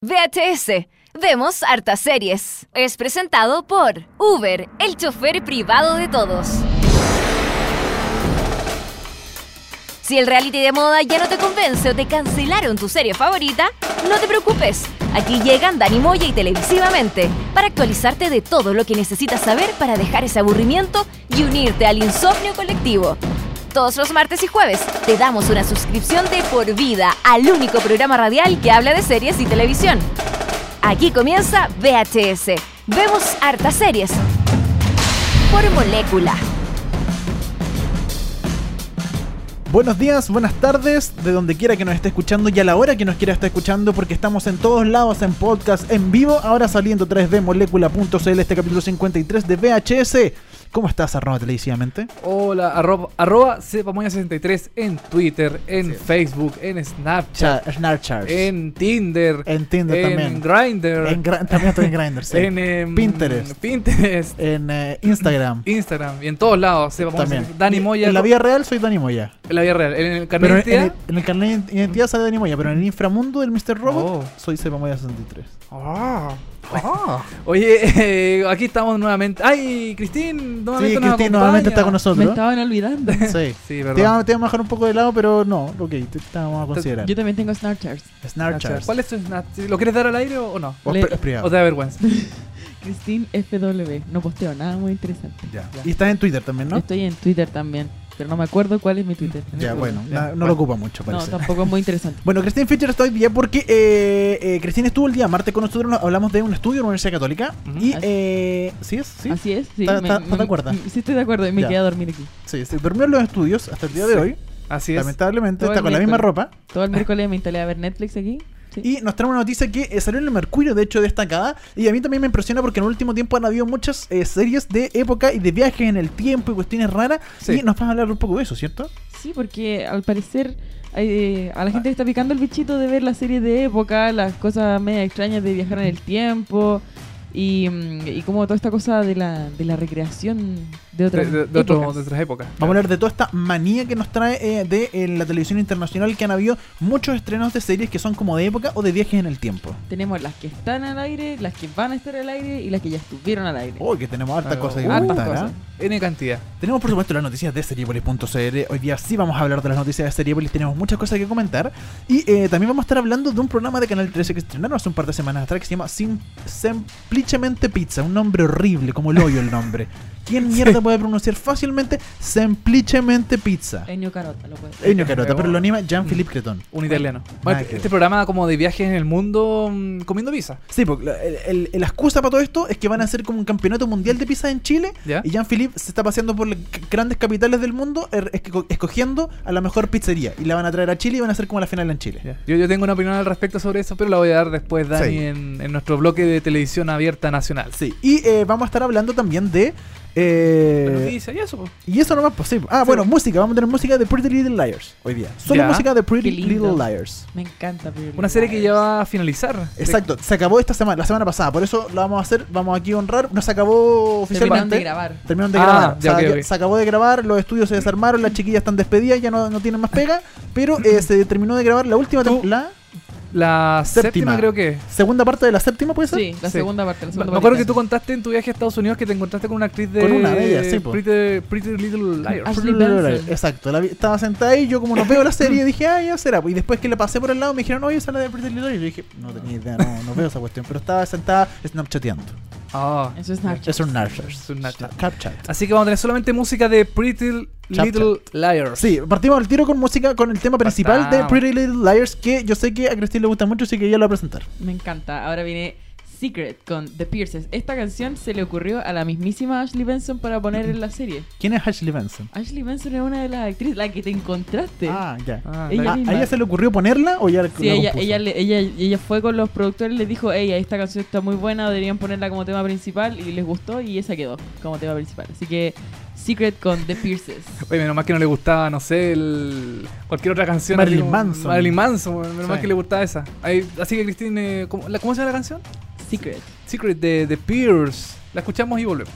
VHS. Vemos hartas series. Es presentado por Uber, el chofer privado de todos. Si el reality de moda ya no te convence o te cancelaron tu serie favorita, no te preocupes. Aquí llegan Dani Moya y Televisivamente para actualizarte de todo lo que necesitas saber para dejar ese aburrimiento y unirte al insomnio colectivo. Todos los martes y jueves te damos una suscripción de por vida al único programa radial que habla de series y televisión. Aquí comienza VHS. Vemos hartas series. Por molécula. Buenos días, buenas tardes, de donde quiera que nos esté escuchando y a la hora que nos quiera estar escuchando, porque estamos en todos lados en podcast, en vivo, ahora saliendo 3dmolecula.cl este capítulo 53 de VHS. ¿Cómo estás, arroba televisivamente? Hola, arroba, arroba cepamoña63 en Twitter, en Facebook, en Snapchat, Cha- Snapchat. en Tinder, En Tinder en también. Grindr, En Gra- también estoy en Grindr, sí. en em, Pinterest. Pinterest, En eh, Instagram. Instagram y en todos lados. También. 63. Dani Moya. En la vida real soy Dani Moya. en la vida real. En el carnet de en, en identidad. el, en el carnet de identidad sale Dani Moya, pero en el inframundo del Mr. Robot Oh. soy Sepa Moya 63. Ah. Oye, eh, aquí estamos nuevamente. ¡Ay, Cristín! Sí, Nuevamente nos Cristín nuevamente está con nosotros. Me estaban olvidando. Sí. Sí, Te verdad. vamos, te vamos a bajar un poco de lado, pero no, ok, te, te vamos a considerar. Yo también tengo Snapchat. Snapchat. ¿Cuál es tu Snapchat? ¿Lo quieres dar al aire o no? O es pri- es privado. ¿O te da vergüenza? Christine FW. No posteo nada muy interesante. Ya. Ya. Y estás en Twitter también, ¿no? Estoy en Twitter también. Pero no me acuerdo cuál es mi Twitter. Ya, bueno, no bueno. lo ocupa mucho, No, parece. tampoco es muy interesante. Bueno, Christine Fischer está hoy día porque eh, eh, Christine estuvo el día martes con nosotros, nos- hablamos de un estudio en la Universidad Católica. Y, Así- eh, ¿sí es? ¿Sí? Así es, sí. ¿Está- me- está- está de acuerdo? Sí, estoy de acuerdo. Y me Ya. quedé a dormir aquí. Sí, se durmió en los estudios hasta el día de Sí. hoy. Así es. Lamentablemente, Todo está con la misma ropa. Todo el miércoles me instalé a ver Netflix aquí. Y nos trae una noticia que eh, salió en el Mercurio, de hecho, destacada. Y a mí también me impresiona porque en el último tiempo han habido muchas eh, series de época y de viajes en el tiempo y cuestiones raras. Sí. Y nos vas a hablar un poco de eso, ¿cierto? Sí, porque al parecer eh, a la gente está picando el bichito de ver las series de época, las cosas media extrañas de viajar en el tiempo y, mm, y como toda esta cosa de la, de la recreación de De, otras de- de otro- épocas. de otras épocas. Vamos a hablar de toda esta manía que nos trae eh, de eh, la televisión internacional que han habido muchos estrenos de series que son como de época o de viajes en el tiempo. Tenemos las que están al aire, las que van a estar al aire y las que ya estuvieron al aire. Uy, que tenemos hartas Ah, cosas que uh, Hartas comentar, ¿ah? cosas. N cantidad. Tenemos por supuesto las noticias de Seriepolis.cl. Hoy día sí vamos a hablar de las noticias de Seriepolis, tenemos muchas cosas que comentar. Y eh, también vamos a estar hablando de un programa de Canal 13 que estrenaron hace un par de semanas atrás que se llama Sim Semplicemente Pizza. Un nombre horrible, como el hoyo el nombre. ¿Quién mierda puede pronunciar fácilmente Semplicemente Pizza? Ennio Carota, lo puede. Eño Carota, pero lo anima Jean-Philippe Creton. Un italiano. Nada Bueno, que este ver. programa como de viajes en el mundo mm, comiendo pizza. Sí, porque la, el- el- la excusa para todo esto es que van a hacer como un campeonato mundial de pizza en Chile. ¿Ya? Y Jean-Philippe se está paseando por las c- grandes capitales del mundo er- esco- escogiendo a la mejor pizzería. Y la van a traer a Chile y van a hacer como la final en Chile. Ya. Yo, yo tengo una opinión al respecto sobre eso, pero la voy a dar después, Dani, Sí. en, en nuestro bloque de televisión abierta nacional. Sí. Y eh, vamos a estar hablando también de. Eh, La noticia y eso. y eso nomás posible. Ah, Sí. bueno, música. Vamos a tener música de Pretty Little Liars hoy día. Solo Ya. música de Pretty. Little Liars. Me encanta. Pretty Una serie que ya va a finalizar. Exacto, se acabó esta semana, la semana pasada, por eso lo vamos a hacer, vamos aquí a honrar, no se acabó Terminaron oficialmente. de grabar. Terminaron de Ah, grabar. ya, O sea. Se acabó de grabar, los estudios se desarmaron, las chiquillas están despedidas, ya no, no tienen más pega. Pero eh, se terminó de grabar la última Tú- tem- la Séptima. séptima, creo que. es. segunda parte de la séptima, ¿puede ser? Sí, la Sí. segunda parte. La Me segunda me acuerdo que tú contaste en tu viaje a Estados Unidos que te encontraste con una actriz de. Con una de ellas, sí. Pretty, Pretty Little Liars. Exacto, la vi- estaba sentada ahí, yo como no veo la serie dije, ah, ya será. Y después que le pasé por el lado me dijeron, oye, esa es la de Pretty Little Liars. Y yo dije, no tenía idea, no, no veo esa cuestión. Pero estaba sentada snapchateando. Eso es Snapchat. Es un Snapchat. Es un Snapchat. Así que vamos a tener solamente música de Pretty Little Liars. Sí, partimos al tiro con música, con el tema principal de. Pretty Little Liars, que yo sé que a Cristina le gusta mucho, así que ella lo va a presentar. Me encanta. Ahora viene Secret con The Pierces. Esta canción se le ocurrió a la mismísima Ashley Benson para poner en la serie. ¿Quién es Ashley Benson? Ashley Benson es una de las actrices, la que te encontraste. Ah, ya. Ah, Ella la- Ah, misma. ¿A ella se le ocurrió ponerla o ya la Sí, ella, ella, le- ella, ella fue con los productores y les dijo, hey, esta canción está muy buena, deberían ponerla como tema principal y les gustó y esa quedó como tema principal. Así que Secret con The Pierces. Oye, menos mal que no le gustaba, no sé, el... cualquier otra canción. Marilyn Manson. Marilyn Manson, menos Sí. mal que le gustaba esa. Ahí- así que, Cristina, eh, ¿cómo, la- ¿cómo se llama la canción? Secret. Secret de The Pierce. La escuchamos y volvemos.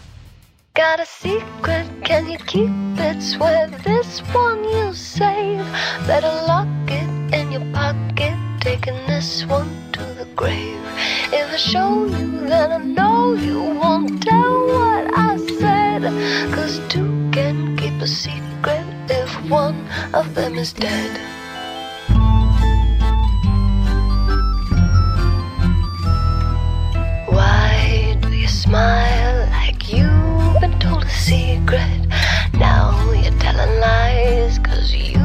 Got a secret, can you keep it? Swear this one you'll save. Better lock it in your pocket. Taking this one to the grave. If I show you, then I know you won't tell what I said. Cause two can keep a secret if one of them is dead. Smile like you've been told a secret? Now you're telling lies, cause you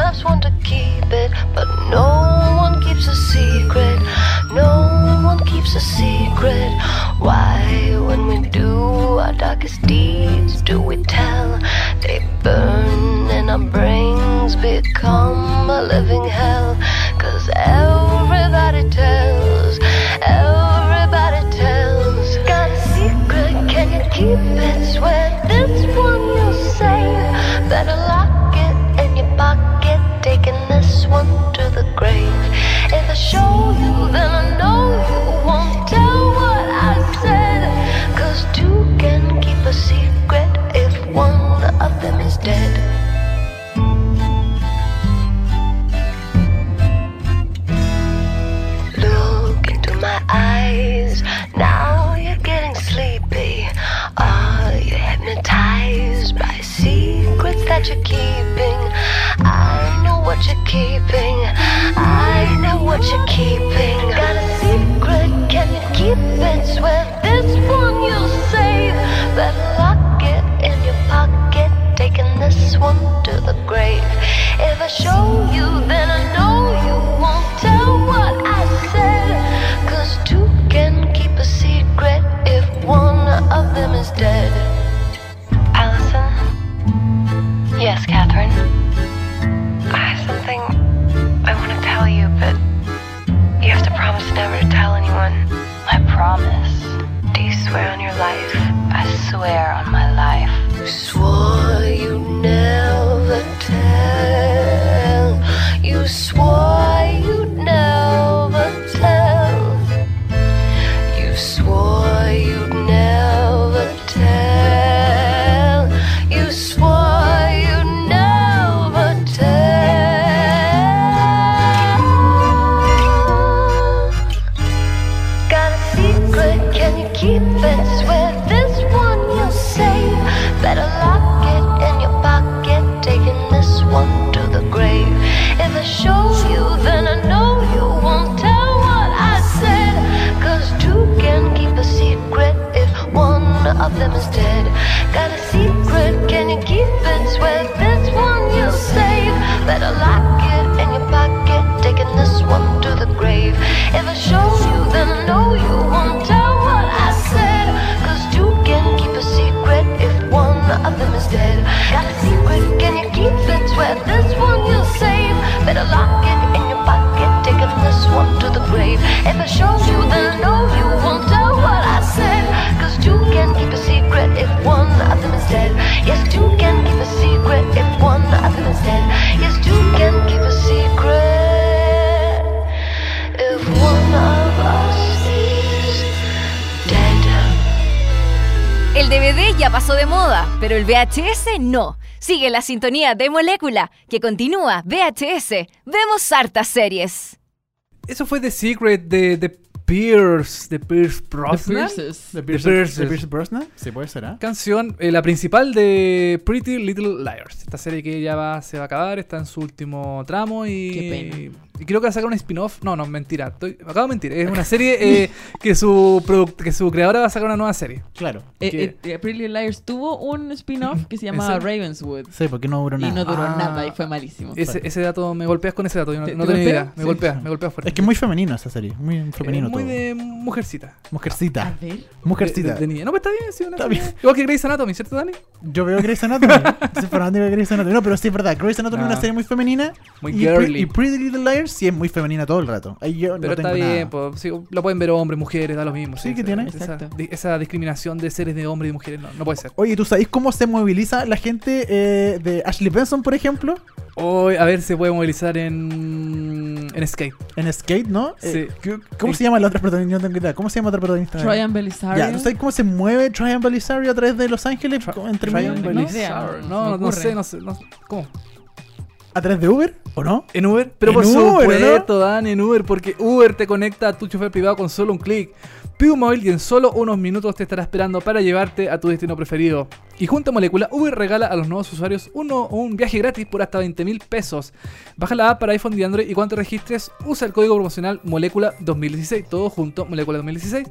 have sworn to keep it. But no one keeps a secret, no one keeps a secret. Why, when we do our darkest deeds, do we tell? They burn and our brains become a living hell. Cause everybody tells, keep it? Swear this one you'll save. Better lock it in your pocket, taking this one to the grave. If I show you, then I keeping. I know what you're keeping. Got a secret? Can you keep it? Swear this one you'll save. Better lock it in your pocket. Taking this one to the grave. If I show you, then moda, pero el VHS no. Sigue la sintonía de Molécula, que continúa VHS. Vemos hartas series. Eso fue The Secret de, de Pierce, de Pierce Brosnan. Pierces. ¿De The Pierce, Pierce Brosnan? Sí, puede ser, ¿ah? Canción, eh, la principal de Pretty Little Liars. Esta serie que ya va, se va a acabar, está en su último tramo y. Qué Y creo que va a sacar un spin-off. No, no, mentira. Estoy, me acabo de mentir. Es una serie eh, que, su product- que su creadora va a sacar una nueva serie. Claro. Eh, eh, eh, Pretty Little Liars tuvo un spin-off que se llamaba. Ravenswood. Sí, porque no duró Y nada. no duró Ah. nada y fue malísimo. Ese, ese dato, me golpeas con ese dato. Yo no, ¿Te- no te tenía golpea? idea. Me Sí. golpea, me golpea fuerte. Es que es muy femenino esa serie. Muy Eh, femenino muy todo. de mujercita. A Mujercita. ver. Mujercita. De, de-. No, pues está bien, sí, una Está serie- bien. Igual que Grey's Anatomy, ¿cierto, Dani? Yo veo Grey's Anatomy. Fanático de Grey's Anatomy. No, pero sí es verdad. Grey's Anatomy es una serie muy femenina. Muy y, Pre- girly. y Pretty Little Liars sí es muy femenina todo el rato. Ahí yo Pero no tengo está bien, nada. sí, lo pueden ver hombres, mujeres, da lo mismo. Sí, ¿qué esa- tiene? Esa, Exacto. di- esa discriminación de seres de hombres y mujeres no, no puede ser. Oye, ¿tú sabes cómo se moviliza la gente eh, de Ashley Benson, por ejemplo? Hoy, a ver, se puede movilizar en, en skate. En Skate, ¿no? Sí. Eh, ¿qué- ¿Cómo se llama la otra protagonista? No tengo idea. ¿Cómo se llama otra protagonista? Belisario. Ya, ¿tú sabes cómo se mueve Tryon Belisario a través de Los Ángeles? Tra- entre medio? no Belisario. No, me no, ocurre. sé, no sé. No, ¿Cómo? ¿A través de Uber? ¿O no? ¿En Uber? Pero ¿En por Uber, supuesto, Dan, en Uber, porque Uber te conecta a tu chofer privado con solo un clic. Pide un móvil y en solo unos minutos te estará esperando para llevarte a tu destino preferido. Y junto a Molécula, Uber regala a los nuevos usuarios uno, un viaje gratis por hasta 20 mil pesos. Baja la app para iPhone y Android y cuando te registres, usa el código promocional Molécula 2016, todo junto, Molécula 2016,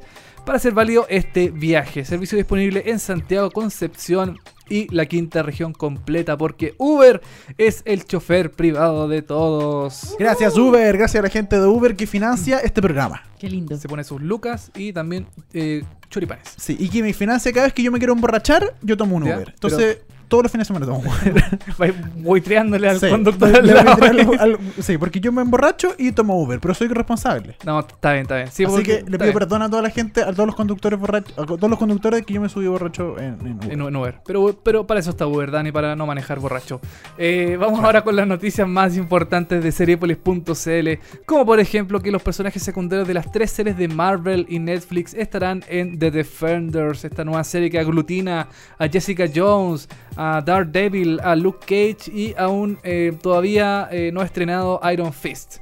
para hacer válido este viaje. Servicio disponible en Santiago, Concepción y la quinta región completa, porque Uber es el chofer privado de todos. Gracias Uber, gracias a la gente de Uber que financia este programa. Qué lindo. Se pone sus lucas y también eh, choripanes. Sí, y que me financia cada vez que yo me quiero emborrachar, yo tomo un Ya, Uber. Entonces, todos los fines de semana tomo Uber. Voy triándole al Sí, conductor lado. sí, porque yo me emborracho y tomo Uber, pero soy responsable. No, está bien, está bien. Sí, Así porque- que le pido perdón a toda la gente, a todos los conductores borrachos, a todos los conductores que yo me subí borracho en, en Uber. En, en Uber. Pero, pero para eso está Uber, Dani, para no manejar borracho. Eh, vamos ahora con las noticias más importantes de Seriepolis.cl. Como por ejemplo que los personajes secundarios de las tres series de Marvel y Netflix estarán en The Defenders, esta nueva serie que aglutina a Jessica Jones, a Daredevil, a Luke Cage y a un eh, todavía eh, no estrenado Iron Fist.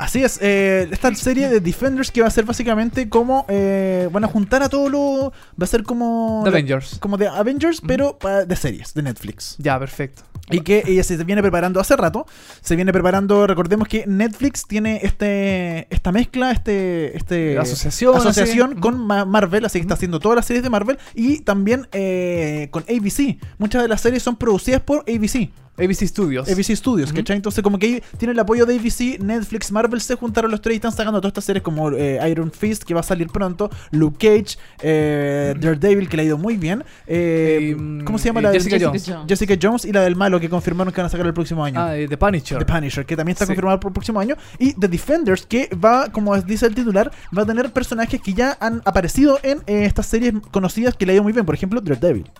Así es, eh, esta serie de Defenders que va a ser básicamente como eh, van a juntar a todo lo. Va a ser como. The Avengers. Como de Avengers, pero de series, de Netflix. Ya, perfecto. Y que ella se viene preparando hace rato. Se viene preparando, recordemos que Netflix tiene este esta mezcla, este, este Asociación, asociación así. con Ma- Marvel, así que está haciendo todas las series de Marvel y también eh, con ABC. Muchas de las series son producidas por ABC. ABC Studios. ABC Studios, Ujú. ¿cachai? Entonces, como que ahí tiene el apoyo de ABC, Netflix, Marvel se juntaron los tres y están sacando todas estas series como eh, Iron Fist, que va a salir pronto, Luke Cage, eh, Daredevil, que le ha ido muy bien. eh, ¿Cómo se llama la de Jessica Jones. Jessica Jones y la del malo que confirmaron que van a sacar el próximo año. Ah, The Punisher. The Punisher, que también está Sí. confirmado para el próximo año. Y The Defenders, que va, como dice el titular, va a tener personajes que ya han aparecido en estas series conocidas que le ha ido muy bien. Por ejemplo, Daredevil.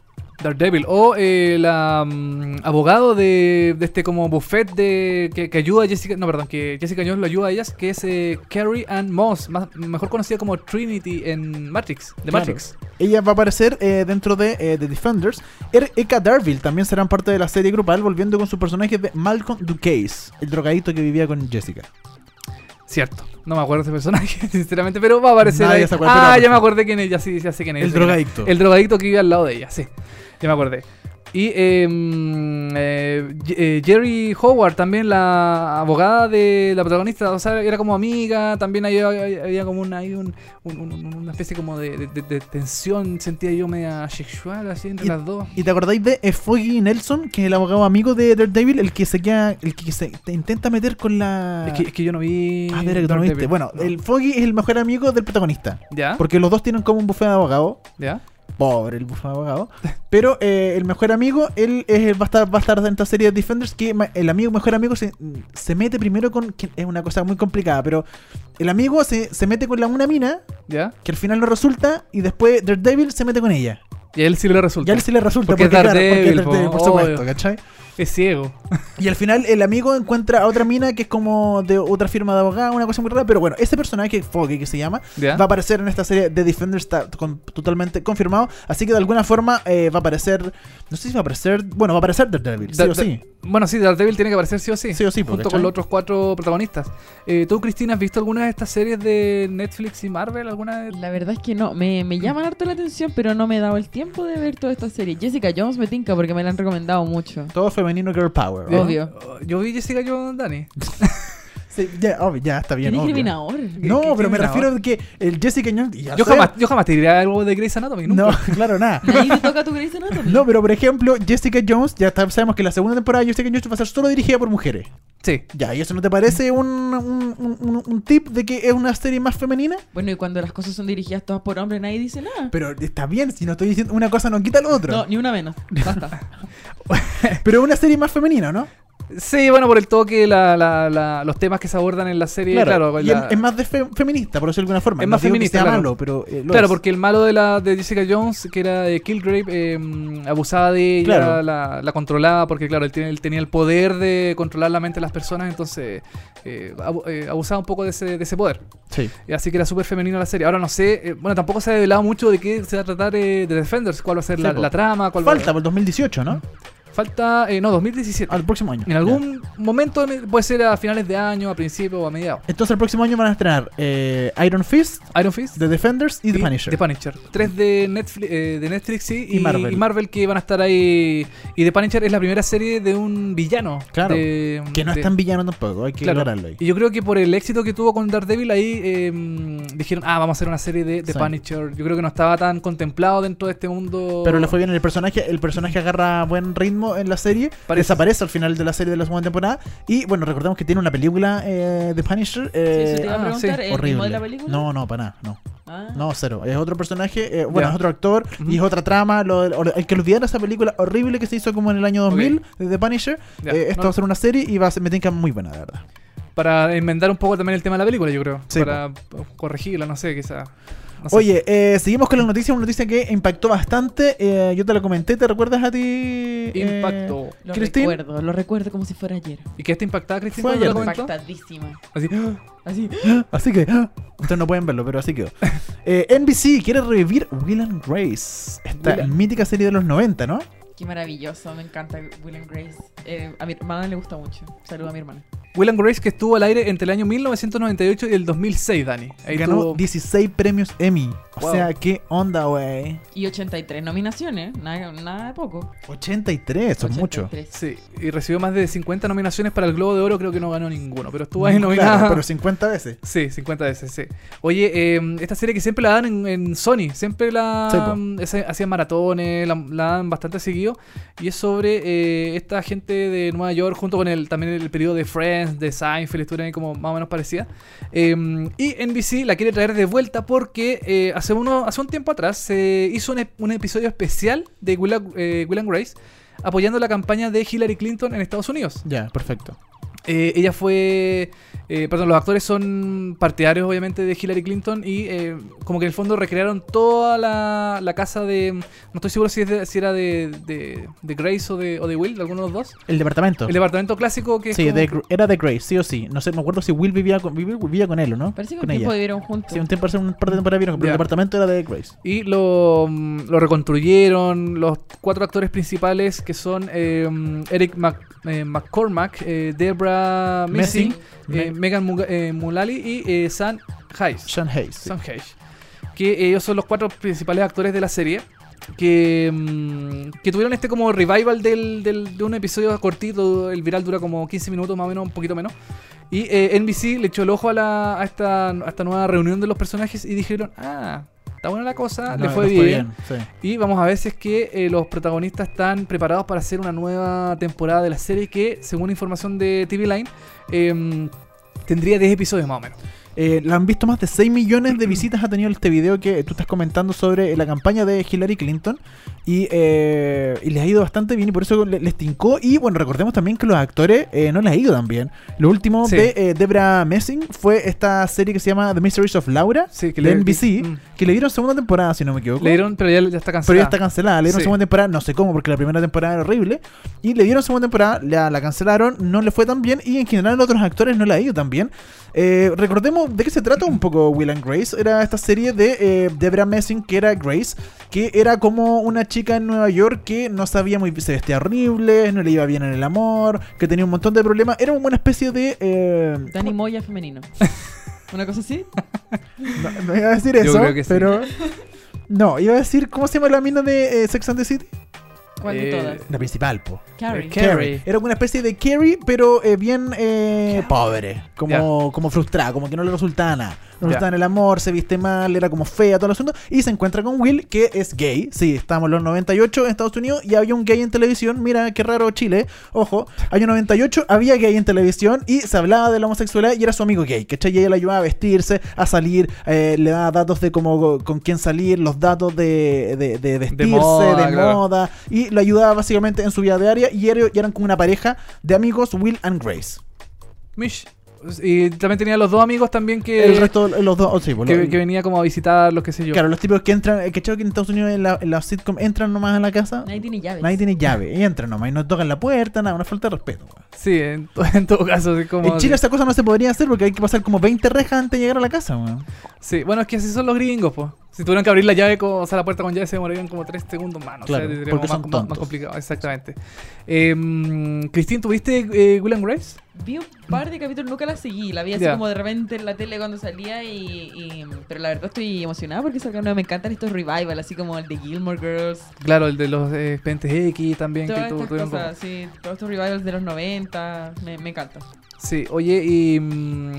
Daredevil. O eh, la mm, abogado de, de este como buffet de que, que ayuda a Jessica. No, perdón, que Jessica Jones lo ayuda a ellas, que es eh, Carrie Ann Moss, más- mejor conocida como Trinity en Matrix. De Claro. Matrix. Ella va a aparecer eh, dentro de The Defenders. Er Eka Darville también serán parte de la serie grupal, volviendo con su personaje de Malcolm Ducase, el drogadito que vivía con Jessica. Cierto. No me acuerdo de ese personaje, sinceramente, pero va a aparecer Nadie ahí. se acuerda, Ah, ya me acordé quién es, ya sí, ya sé quién es. El drogadicto. El drogadicto que vive al lado de ella, sí. Ya me acordé. Y eh, mm, eh, eh, Jerry Howard, también la abogada de la protagonista, o sea, era como amiga, también había, había como una, un- un- un- una especie como de, de- de- tensión, sentía yo media sexual así entre las dos. ¿Y te acordáis de eh, Foggy Nelson, que es el abogado amigo de Daredevil, el que se queda, el que se te intenta meter con la... Es que, es que yo no vi... Ah, mira que tú no viste. Bueno, No. el Foggy es el mejor amigo del protagonista. ¿Ya? Porque los dos tienen como un buffet de abogados. ¿Ya? Pobre el buffet de abogados. Pero eh, el mejor amigo, él es- va, a estar, va a estar en esta serie de Defenders. Que el amigo, mejor amigo se, se mete primero con. que es una cosa muy complicada, pero el amigo se, se mete con la una mina, ¿Ya? que al final no resulta, y después Daredevil se mete con ella. Y a él sí le resulta. Y a él sí le resulta, Porque es claro, porque po, por supuesto, obvio. ¿cachai? Es ciego. Y al final el amigo encuentra a otra mina que es como de otra firma de abogado, una cosa muy rara. Pero bueno, ese personaje, Foggy, que se llama, ¿Ya? va a aparecer en esta serie de Defenders, está con- totalmente confirmado. Así que de alguna forma eh, va a aparecer. No sé si va a aparecer. Bueno, va a aparecer Daredevil, sí o da- sí. Bueno, sí, Daredevil tiene que aparecer sí o sí. Sí o sí, po, Junto ¿cachai? con los otros cuatro protagonistas. Eh, ¿Tú, Cristina, has visto alguna de estas series de Netflix y Marvel? ¿Alguna de... La verdad es que no, me, me llaman harto la atención, pero no me he dado el tiempo de ver toda esta serie. Jessica Jones me tinca porque me la han recomendado mucho. Todo femenino girl power. Obvio. Yo vi Jessica Jones, Dani. Sí, ya, obvio, ya, está bien. obvio. discriminador. No, ¿Qué- pero me refiero a que el Jessica Jones. ya Yo sé- jamás, yo jamás te diré algo de Grey's Anatomy. Nunca. No, claro, nada. Nadie te toca tu Grey's Anatomy. No, pero por ejemplo, Jessica Jones, ya está- sabemos que la segunda temporada de Jessica Jones va a ser solo dirigida por mujeres. Sí. Ya, ¿y eso no te parece un, un, un- un- un tip de que es una serie más femenina? Bueno, y cuando las cosas son dirigidas todas por hombres, nadie dice nada. Pero está bien, si no estoy diciendo una cosa no quita lo otro. No, ni una menos. Basta. Pero una serie más femenina, ¿no? Sí, bueno, por el toque, la, la- la- los temas que se abordan en la serie. Claro, y la- es, es más de fe- feminista, por decirlo de alguna forma. Es No más feminista, claro. malo, pero eh, Claro, es. porque el malo de la de Jessica Jones, que era de Killgrave, eh, abusaba de ella, Claro. la, la controlaba, porque claro, él, tiene- él tenía el poder de controlar la mente de las personas, entonces eh, eh, abusaba un poco de ese, de ese poder. Sí. Y Así que era súper femenino la serie. Ahora no sé, eh, bueno, tampoco se ha revelado mucho de qué se va a tratar eh, de Defenders, cuál va a ser Sí, la, trama, cuál va- Falta por el 2018, ¿no? Falta, eh, no, 2017. Al próximo año. En algún momento puede ser a finales de año, a principio o a mediados. Entonces el próximo año van a estrenar eh, Iron Fist, Iron Fist. The Defenders y, The Punisher. The Punisher. Tres de Netflix, eh, de Netflix sí, Y Marvel. que van a estar ahí. Y The Punisher es la primera serie de un villano. Claro, de- que no de- es tan villano tampoco, hay que Claro. aclararlo ahí. Y yo creo que por el éxito que tuvo con Daredevil ahí eh, dijeron, ah, vamos a hacer una serie de The Sí. Punisher. Yo creo que no estaba tan contemplado dentro de este mundo. Pero le fue bien el personaje, el personaje agarra buen ritmo en la serie, Parece. desaparece al final de la serie de la segunda temporada y bueno, recordemos que tiene una película eh, de Punisher Sí, eh, eso te iba a ah, preguntar, sí, ¿el horrible. ritmo de la película? No, no, para nada, no. Ah. No, cero. Es otro personaje, eh, bueno, es otro actor y es otra trama. Lo, lo- hay que olvidar esa película horrible que se hizo como en el año 2000 de The Punisher. Ya, Eh, esto no. va a ser una serie y va a ser, me tinca muy buena, la verdad. Para enmendar un poco también el tema de la película, yo creo. Sí, para corregirla, no sé, quizá. No sé. Oye, eh, seguimos con la noticia, una noticia que impactó bastante. eh, yo te la comenté, ¿te recuerdas a ti? eh, Impacto. Lo Christine? recuerdo, lo recuerdo como si fuera ayer. ¿Y qué está impactada, Cristina? Fue? Impactadísima. Así, Así. Así que, ah, ustedes no pueden verlo, pero así quedó. Eh, NBC quiere revivir Will and Grace, esta Will mítica serie de los 90, ¿no? Qué maravilloso, me encanta Will and Grace. Eh, a mi hermana le gusta mucho. Saludo a mi hermana. Will and Grace que estuvo al aire entre el año 1998 y el 2006, Dani. Ahí Ganó tuvo- 16 premios Emmy. O Wow. sea, qué onda, güey. Y 83 nominaciones, nada, nada de poco. 83, eso es mucho. 83. Sí, y recibió más de 50 nominaciones para el Globo de Oro, creo que no ganó ninguno, pero estuvo ahí Claro, nominada. pero 50 veces. Sí, 50 veces, sí. Oye, eh, esta serie que siempre la dan en, en Sony, siempre la Sí, ese- hacían maratones, la, la dan bastante seguido. Y es sobre eh, esta gente de Nueva York, junto con el también el periodo de Friends, de Seinfeld, estuvieron ahí como más o menos parecida. Eh, y NBC la quiere traer de vuelta porque eh, hace, uno, hace un tiempo atrás se hizo un, ep- un episodio especial de Will, eh, Will and Grace apoyando la campaña de Hillary Clinton en Estados Unidos. Ya, perfecto. Eh, ella fue. eh, perdón, los actores son partidarios, obviamente, de Hillary Clinton. Y eh, como que en el fondo recrearon toda la, la casa de. No estoy seguro si, es de- si era de, de, de Grace o de, o de Will, de alguno de los dos. El departamento. El departamento clásico que Sí, como- de Gr- era de Grace, sí o sí. No sé, me acuerdo si Will vivía con, vivía, vivía con él o no. Parece que con un tiempo ella. vivieron juntos. Sí, un tiempo, un par de temporadas vivieron, pero el departamento era de Grace. Y lo, mm, lo reconstruyeron. Los cuatro actores principales que son eh, Eric Mac- eh, McCormack, eh, Debra Messing, Messing, eh, Me- Megan Muga- eh, Mullally y eh, Sam Hayes. Sean Hayes. sí. Sam Hayes. Que ellos son los cuatro principales actores de la serie. Que, mm, que tuvieron este como revival del, del- de un episodio cortito. El viral dura como 15 minutos más o menos, un poquito menos. Y eh, NBC le echó el ojo a, la, a, esta, a esta nueva reunión de los personajes y dijeron, ah, está buena la cosa, No, le fue bien. sí. Y vamos a ver si es que eh, los protagonistas están preparados para hacer una nueva temporada de la serie que, según información de TV Line, em, tendría 10 episodios más o menos. Eh, la han visto más de 6 millones de visitas ha tenido este video que tú estás comentando sobre la campaña de Hillary Clinton y, eh, y les ha ido bastante bien y por eso le- les tincó y bueno recordemos también que los actores eh, no les ha ido tan bien lo último Sí. de eh, Debra Messing fue esta serie que se llama The Mysteries of Laura Sí, que de le- NBC mm. que le dieron segunda temporada si no me equivoco Le dieron, pero ya, ya está cancelada. pero ya está cancelada. Le dieron Sí. segunda temporada, no sé cómo, porque la primera temporada era horrible. Y le dieron segunda temporada, la, la cancelaron, no le fue tan bien. Y en general a otros actores no le ha ido tan bien. Eh, de qué se trata un poco Will and Grace. Era esta serie de eh, Debra Messing, que era Grace, que era como una chica en Nueva York que no sabía muy bien, se vestía horrible, no le iba bien en el amor, que tenía un montón de problemas. Era como una especie de. eh, Dani Moya femenino. ¿Una cosa así? no, no iba a decir Yo eso, creo que sí. pero. No, iba a decir, ¿cómo se llama la mina de eh, Sex and the City? ¿Cuál de Eh, todas? La principal, po. Carrie. Carrie. Carrie. Era como una especie de Carrie, pero eh, bien eh, pobre. Como, como frustrada, como que no le resultaba nada. No le Ya. resultaba en el amor, se viste mal, era como fea, todo el asunto. Y se encuentra con Will, que es gay. Sí, estábamos en los 98 en Estados Unidos y había un gay en televisión. Mira, qué raro Chile. Ojo, año 98 había gay en televisión y se hablaba de la homosexualidad y era su amigo gay. ¿Cachai? Y ella le ayudaba a vestirse, a salir, eh, le daba datos de cómo, con quién salir, los datos de, de, de vestirse, de moda, y lo ayudaba básicamente en su vida diaria y era- y eran como una pareja de amigos Will and Grace. Mish. Y también tenía los dos amigos también que, el resto, los dos, oh, sí, pues, que, lo- que venía como a visitar, los que sé yo. claro, los tipos que entran, eh, ¿cachai? Que en Estados Unidos en la, en la sitcom entran nomás a la casa, Nadie tiene llaves. nadie tiene llave, y entran nomás y no tocan la puerta, nada, una falta de respeto. weón. Sí, en, to- en todo caso, así como. En Chile esa cosa no se podría hacer porque hay que pasar como 20 rejas antes de llegar a la casa, weón. Sí, bueno, es que así son los gringos, pues. Si tuvieran que abrir la llave, con- o sea, la puerta con llave, se demorarían como 3 segundos más. ¿no? Claro, o sea, porque son más, más- complicado, exactamente. Eh, Cristín, ¿tuviste eh, Will and Grace? Vi un par de capítulos, nunca la seguí. La vi así como de repente en la tele cuando salía y, y- Pero la verdad estoy emocionada porque nueva. Me encantan estos revival, así como el de Gilmore Girls. Claro, el de los eh, expedientes X también. Todas que estas cosas, sí. Todos estos revivals de los 90. Me, me encanta. Sí, oye, y mm,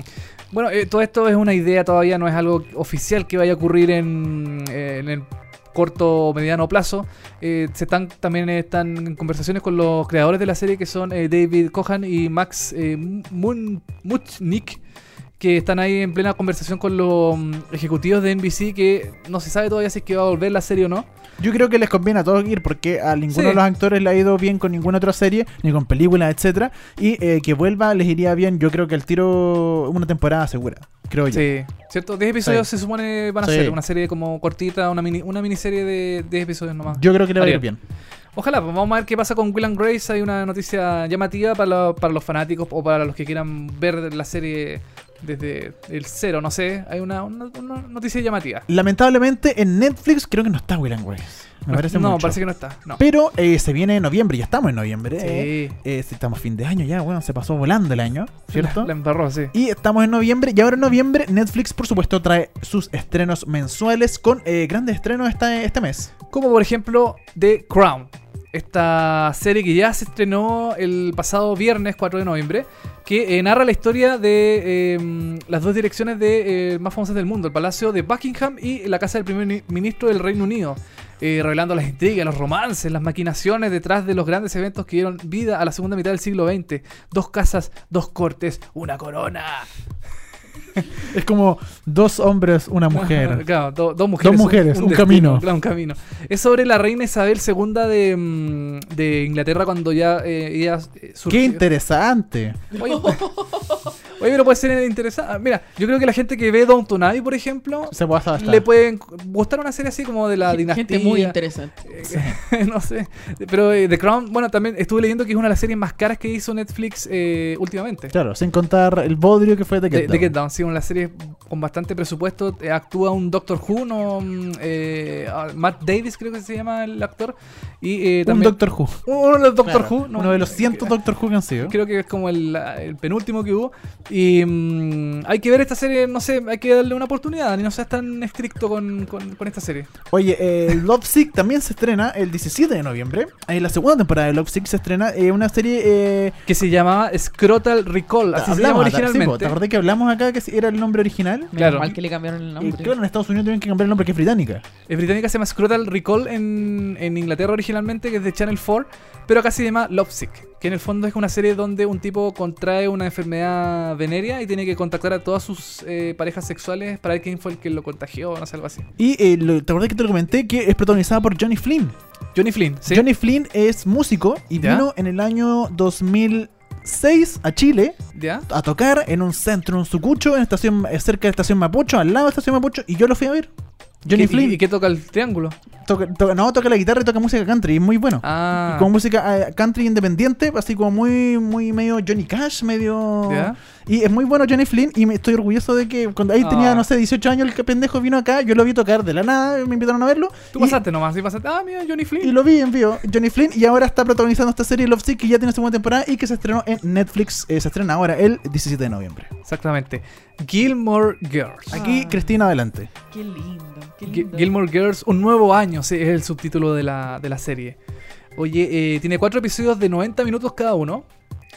bueno, eh, todo esto es una idea, todavía no es algo oficial que vaya a ocurrir en, eh, en el corto o mediano plazo. Eh, se están también están en conversaciones con los creadores de la serie que son eh, David Cohan y Max eh, Muchnick que están ahí en plena conversación con los mm, ejecutivos de NBC que no se sabe todavía si es que va a volver la serie o no. Yo creo que les conviene a todos ir porque a ninguno Sí. de los actores le ha ido bien con ninguna otra serie, ni con películas, etcétera Y eh, que vuelva les iría bien, yo creo que el tiro una temporada segura, creo yo. Sí, ¿cierto? 10 episodios Sí. se supone van a Sí. ser una serie como cortita, una mini una miniserie de 10 episodios nomás. Yo creo que le va a ir bien. Ojalá, pues vamos a ver qué pasa con Will and Grace. Hay una noticia llamativa para, lo- para los fanáticos o para los que quieran ver la serie desde el cero, no sé. Hay una, una- una noticia llamativa. Lamentablemente en Netflix creo que no está Will and Grace. Me No, parece no, mucho. parece que no está. No. Pero eh, se viene en noviembre, ya estamos en noviembre. Sí. eh. Eh, estamos fin de año ya, bueno, se pasó volando el año, ¿cierto? La, la embarró, sí. Y estamos en noviembre, y ahora en noviembre Netflix, por supuesto, trae sus estrenos mensuales con eh, grandes estrenos esta- este mes. Como por ejemplo The Crown. Esta serie que ya se estrenó el pasado viernes 4 de noviembre. Que eh, narra la historia de eh, las dos direcciones de, eh, más famosas del mundo: el Palacio de Buckingham y la Casa del Primer Ni- Ministro del Reino Unido. eh, revelando las intrigas, los romances, las maquinaciones detrás de los grandes eventos que dieron vida a la segunda mitad del siglo XX. Dos casas, dos cortes, una corona. Es como dos hombres, una mujer. Claro, do- dos mujeres. Dos mujeres, un camino. Claro, un camino. Es sobre la reina Isabel II de, mm, de Inglaterra cuando ya eh, ella eh, surgió. ¡Qué interesante! Oye, oye, pero puede ser interesante. Mira, yo creo que la gente que ve Downton Abbey, por ejemplo, Se puede hasta- le puede gustar una serie así como de la dinastía. Gente muy interesante. Eh, no sé. Pero eh, The Crown, bueno, también estuve leyendo que es una de las series más caras que hizo Netflix eh, últimamente. Claro, sin contar el bodrio que fue de De, Get de Get Down. Down, sí, una serie con bastante presupuesto. Eh, actúa un Doctor Who, no, mm, eh, ah, Matt Davis creo que se llama el actor. Y eh, Un también Doctor Who. uno de los Doctor Claro, Who, ¿no? Uno de los cientos Doctor Who que han sido. Creo que es como el, el penúltimo que hubo. Y mm, hay que ver esta serie, no sé, hay que darle una oportunidad. Y no seas tan estricto con, con- con esta serie. Oye, eh, Love Sick también se estrena el 17 de noviembre. En la segunda temporada de Love Sick se estrena eh, una serie. Eh, Que se llamaba Scrotal Recall, así se llama hablamos sí, po, originalmente. ¿Te acordás que hablamos acá que era el nombre original? Claro. mal que le cambiaron el Y nombre. claro, en Estados Unidos tienen que cambiar el nombre que es británica. Es británica, se llama Scrotal Recall en, en Inglaterra originalmente, que es de Channel 4, pero acá se llama Lovesick, que en el fondo es una serie donde un tipo contrae una enfermedad venérea y tiene que contactar a todas sus eh, parejas sexuales para ver quién fue el que lo contagió, no sé, algo así. Y eh, lo- te acordás que te lo comenté que es protagonizada por Johnny Flynn. Johnny Flynn, ¿sí? Johnny Flynn es músico y ¿Ya? vino en el año 2006 a Chile ¿Ya? a tocar en un centro, en Sucucho, en estación, eh, cerca de Estación Mapucho, al lado de Estación Mapucho, y yo lo fui a ver. Johnny ¿Qué- Flynn ¿Y, qué toca el triángulo? toca, toca- no, toca la guitarra y toca música country, es muy bueno. Ah, Y como música eh, country independiente, así como muy, muy medio Johnny Cash, medio... Y es muy bueno Johnny Flynn y me estoy orgulloso de que cuando ahí Ah. tenía, no sé, 18 años el que pendejo vino acá, yo lo vi tocar de la nada, me invitaron a verlo. Tú y- pasaste nomás, sí pasaste. Ah, mira, Johnny Flynn. Y lo vi en vivo, Johnny Flynn, y ahora está protagonizando esta serie Love Sick que ya tiene segunda temporada y que se estrenó en Netflix, eh, se estrena ahora el 17 de noviembre. Exactamente. Gilmore Girls. Aquí, Ah. Cristina, adelante. Qué lindo. Qué lindo. Gilmore Girls, un nuevo año, sí, es el subtítulo de la, de la serie. Oye, eh, tiene cuatro episodios de 90 minutos cada uno.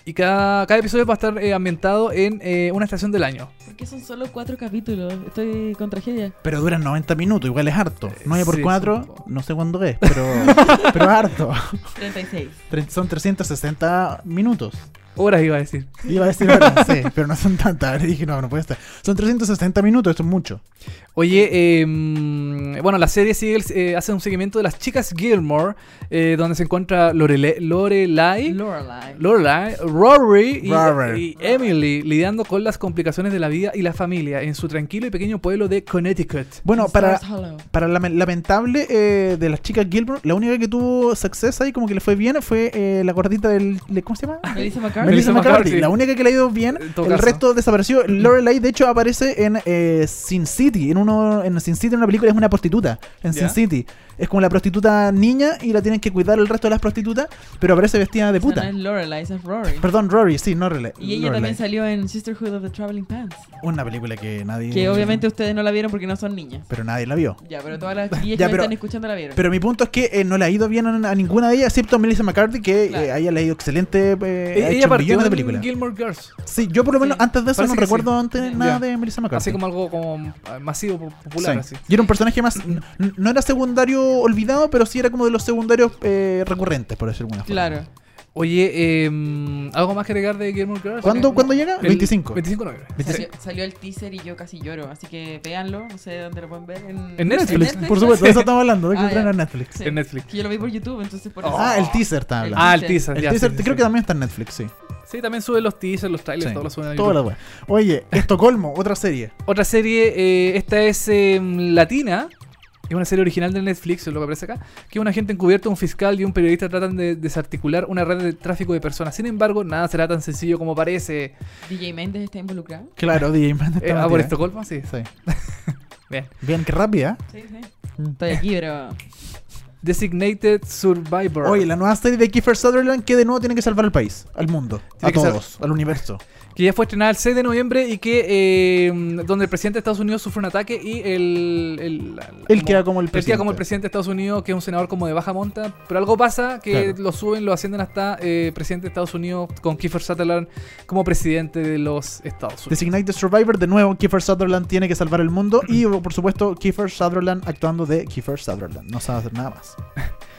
Y cada, cada episodio va a estar eh, ambientado en eh, una estación del año. ¿Por qué son solo cuatro capítulos? Estoy con tragedia. Pero duran 90 minutos, igual es harto. 9 por sí, 4, son- no sé cuándo es, pero, pero es harto. 36. Tre- Son 360 minutos. Horas iba a decir. Iba a decir horas, sí, pero no son tantas. Ahora dije, no, no puede estar. Son 360 minutos, esto es mucho. Oye, eh, bueno, la serie sigue, el- eh, hace un seguimiento de las chicas Gilmore, eh, donde se encuentra Lorele- Lorelai, Lorelai. Lorelai, Rory y, Rory. y Emily lidiando con las complicaciones de la vida y la familia en su tranquilo y pequeño pueblo de Connecticut. Bueno, para, para la lamentable eh, de las chicas Gilbert, la única que tuvo success ahí, como que le fue bien, fue eh, la gordita del. de- ¿Cómo se llama? Melissa McCarthy. Melissa McCarthy, la única que le ha ido bien, el caso. resto desapareció. Lorelai, de hecho, aparece en eh, Sin City, en uno en Sin City, en una película, es una prostituta, en ¿Ya? Sin City. Es como la prostituta niña y la tienen que cuidar el resto de las prostitutas, pero aparece vestida de Esa no puta. es Lorelai, es Rory. Perdón, Rory, sí, no Lorelai. Y ella Lorelai. también salió en Sisterhood of the Traveling Pants. Una película que nadie... Que obviamente ustedes no la vieron porque no son niñas. Pero nadie la vio. Ya, pero todas las Ya, que pero- están escuchando la vieron. Pero mi punto es que eh, no le ha ido bien a, a ninguna de ellas, excepto a Melissa McCarthy, que Claro. eh, a ella le ha ido excelente. eh, ha ella hecho millones de películas. Gilmore Girls. Sí, yo por lo menos Sí. antes de eso Parece no recuerdo sí. antes nada Ya. de Melissa McCarthy. Así como algo como eh, masivo, po- popular, Sí. así. Y era un personaje más. No era secundario olvidado, pero sí era como de los secundarios eh, recurrentes, por decirlo de alguna forma. Claro. Oye, eh, ¿algo más que agregar de Gilmore Girls? ¿Cuándo, ¿cuándo llega? El 25. 25 de noviembre. Salió, salió el teaser y yo casi lloro, así que véanlo, no sé dónde lo pueden ver. En, En Netflix, Por supuesto, de eso estamos hablando, de que Ah, en Netflix. Sí. En Netflix. Que yo lo vi por YouTube, entonces por eso. Ah, el teaser está hablando. Ah, el teaser. teaser. el teaser sí, sí, creo sí. que también está en Netflix, sí. Sí, también suben los teasers, los trailers, Sí. todo lo suben a Toda la wea. Oye, Estocolmo, otra serie. Otra serie, eh, esta es eh, latina. Es una serie original de Netflix, es lo que aparece acá. Que un agente encubierto, un fiscal y un periodista tratan de desarticular una red de tráfico de personas. Sin embargo, nada será tan sencillo como parece. DJ Méndez está involucrado. Claro, DJ Man está Eh, ah, por Estocolmo, sí. Sí. Bien. Bien, qué rápida. Sí, sí. Mm. Estoy aquí, pero. Designated Survivor. Oye, la nueva serie de Kiefer Sutherland que de nuevo tiene que salvar al país, al mundo, Tiene a todos, al universo. Que ya fue estrenada el 6 de noviembre y que eh, donde el presidente de Estados Unidos sufre un ataque y el el, la- Él queda como el él queda presidente. como el presidente de Estados Unidos que es un senador como de baja monta pero algo pasa que Claro. lo suben lo ascienden hasta eh, presidente de Estados Unidos con Kiefer Sutherland como presidente de los Estados Unidos Designated Survivor, de nuevo, Kiefer Sutherland tiene que salvar el mundo y, por supuesto, Kiefer Sutherland actuando de Kiefer Sutherland. No sabe hacer nada más.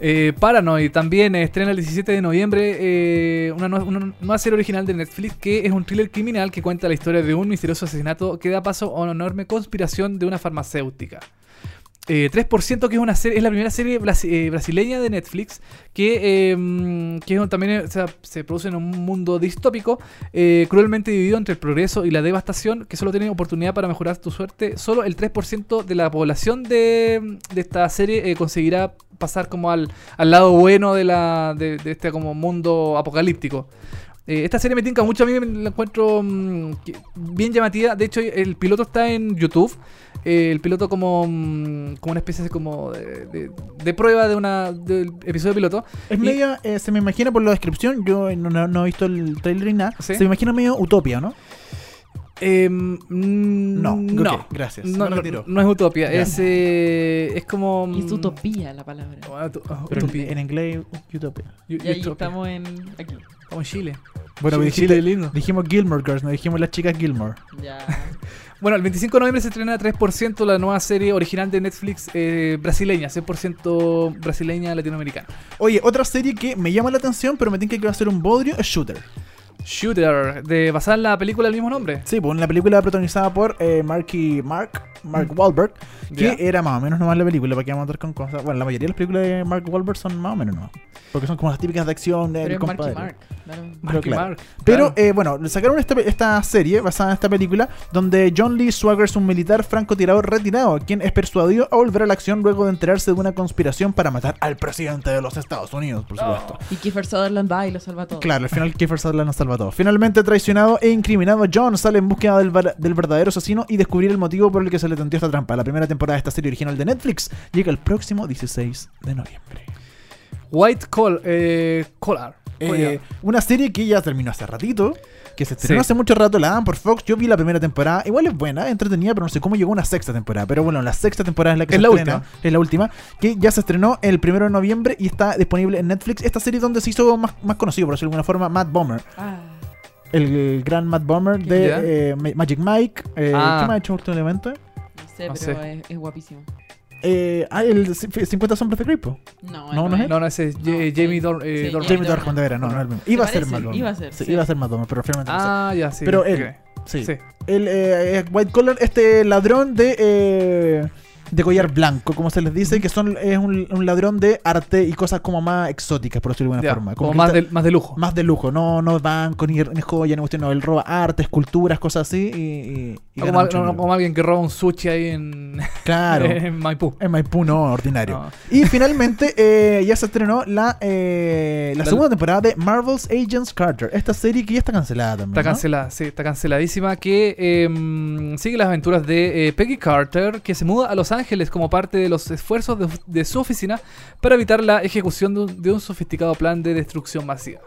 Eh, Paranoid también eh, estrena el 17 de noviembre eh, una, nue- una nueva serie original de Netflix que es un thriller criminal que cuenta la historia de un misterioso asesinato que da paso a una enorme conspiración de una farmacéutica. Eh, 3% que es una serie, es la primera serie eh, brasileña de Netflix que, eh, que también se produce en un mundo distópico eh, cruelmente dividido entre el progreso y la devastación que solo tiene oportunidad para mejorar tu suerte. Solo el 3% de la población de, de esta serie conseguirá pasar como al, al lado bueno de, la, de este como mundo apocalíptico. Eh, esta serie me tinca mucho, a mí me la encuentro mm, bien llamativa. De hecho, el piloto está en YouTube. Eh, el piloto como, mm, como una especie de, como de, de- de prueba de una del episodio piloto. Es Y- medio, eh, se me imagina por la descripción, yo no, no- no he visto el trailer ni nada, ¿Sí? se me imagina medio utopia, ¿no? Eh, mm, No, no, gracias, No, me no, no es utopia, Ya. es, eh, es como. mm, Es utopía la palabra. ah, ah, en, utopía. en inglés, utopia. Yu- Y ahí utopia. estamos en. Aquí. Estamos en Chile. Bueno, Chile, dijiste- Chile lindo. dijimos Gilmore Girls, no dijimos las chicas Gilmore. Ya. Bueno, el 25 de noviembre se estrena 3% la nueva serie original de Netflix eh, brasileña, 100% brasileña latinoamericana. Oye, otra serie que me llama la atención, pero me tiene que va a ser un bodrio, es Shooter. Shooter, de basada en la película del mismo nombre. Sí, pues una película protagonizada por eh, Marky Mark, Mark Wahlberg, que era más o menos nomás la película, para que vamos a estar con cosas. Bueno, la mayoría de las películas de Mark Wahlberg son más o menos nomás. Porque son como las típicas de acción del Pero compadre. Mark. claro. Marky claro. Mark, Pero eh, bueno, sacaron esta, esta serie basada en esta película donde John Lee Swagger es un militar francotirador retirado, quien es persuadido a volver a la acción luego de enterarse de una conspiración para matar al presidente de los Estados Unidos, por supuesto. Y Kiefer Sutherland va y lo salva todo. Claro, al final Kiefer Sutherland nos salva todo. Finalmente traicionado e incriminado, John sale en búsqueda del, del verdadero asesino y descubrir el motivo por el que se le tendió esta trampa. La primera temporada de esta serie original de Netflix llega el próximo 16 de noviembre. White Call, eh, Collar. Eh, una serie que ya terminó hace ratito, que se estrenó Sí. hace mucho rato, la dan por Fox. Yo vi la primera temporada, igual es buena, es entretenida, pero no sé cómo llegó una sexta temporada. Pero bueno, la sexta temporada es la que Es se la estrena, última. es la última, que ya se estrenó el primero de noviembre y está disponible en Netflix. Esta serie donde se hizo más, más conocido, por decirlo de alguna forma, Matt Bomber. Ah. El gran Matt Bomber de eh, Ma- Magic Mike. Eh, Ah. ¿Qué más ha hecho últimamente? Sé, No pero sé. Es, es guapísimo. Eh, ah, el c- 50 sombras de Grey, po. No, No, no es él. No, no, ese es. Jamie Dor Sí, eh. Jamie de Vera, no, no el mismo. Iba a ser Bomber. Iba a ser, Sí, sí. iba a ser Bomber, pero finalmente no sé. Ah, ya, sí. Pero él. Sí. Sí. El eh, eh, White Collar, este ladrón de. De collar blanco, como se les dice, que son es un, un ladrón de arte y cosas como más exóticas, por decirlo de alguna Ya, forma. como más está- de, más de lujo. más de lujo, no, no banco, ni, ni joya, ni cuestión, no, él roba arte, esculturas, cosas así y, como, no- como alguien que roba un sushi ahí en, Claro. en Maipú. En Maipú no, ordinario. No. Y finalmente eh, ya se estrenó la, eh, la La- segunda temporada de Marvel's Agents Carter. Esta serie que ya está cancelada también. Está cancelada, sí, está canceladísima. Que eh, sigue las aventuras de eh, Peggy Carter, que se muda a Los Ángeles como parte de los esfuerzos de, su oficina para evitar la ejecución de un sofisticado plan de destrucción masiva.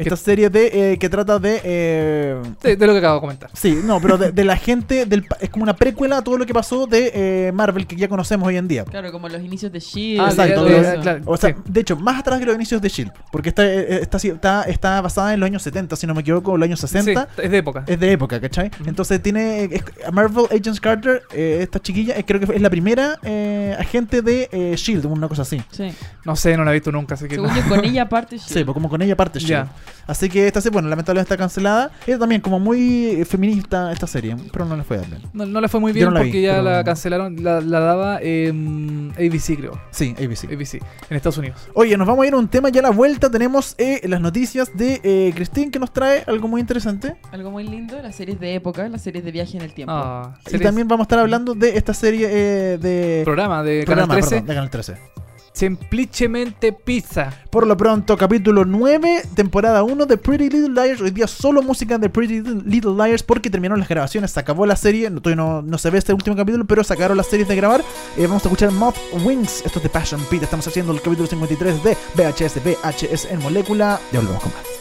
Esta serie de eh, que trata de. eh, De, de lo que acabo de comentar. Sí, no, pero de, de la gente. Del, pa- es como una precuela a todo lo que pasó de eh, Marvel que ya conocemos hoy en día. Claro, como los inicios de Shield. Ah, exacto, claro, O sea, sí. de hecho, más atrás que los inicios de Shield. Porque está, eh, está, así- está, está basada en los años 70, si no me equivoco, los años 60. Sí, es de época. Es de época, ¿cachai? Entonces tiene es- Marvel Agents Carter, eh, esta chiquilla, eh, creo que es la primera eh, agente de eh, Shield, una cosa así. Sí. No sé, no la he visto nunca, así que Según no. yo, con ella parte Shield. Sí, pues como con ella parte Shield. Ya. Así que esta serie, bueno, lamentablemente está cancelada. Es también como muy eh, feminista esta serie, pero no le fue bien. No, no le fue muy bien no la vi, porque ya pero- la cancelaron, la, la daba em, ABC, creo. Sí, ABC. ABC, en Estados Unidos. Oye, nos vamos a ir a un tema ya a la vuelta. Tenemos eh, las noticias de eh, Christine que nos trae algo muy interesante. Algo muy lindo, las series de época, las series de viaje en el tiempo. Ah, Y series- también vamos a estar hablando de esta serie eh, de programa de programa, Canal 13, perdón, de Canal 13. Semplicemente Pizza. Por lo pronto, capítulo 9, temporada 1 de Pretty Little Liars. Hoy día solo música de Pretty Little Liars porque terminaron las grabaciones. Se acabó la serie. No, no, no se ve este último capítulo, pero sacaron las series de grabar. Eh, vamos a escuchar Moth Wings. Esto es de Passion Pit. Estamos haciendo el capítulo 53 de VHS, VHS en molécula. Ya volvemos con más.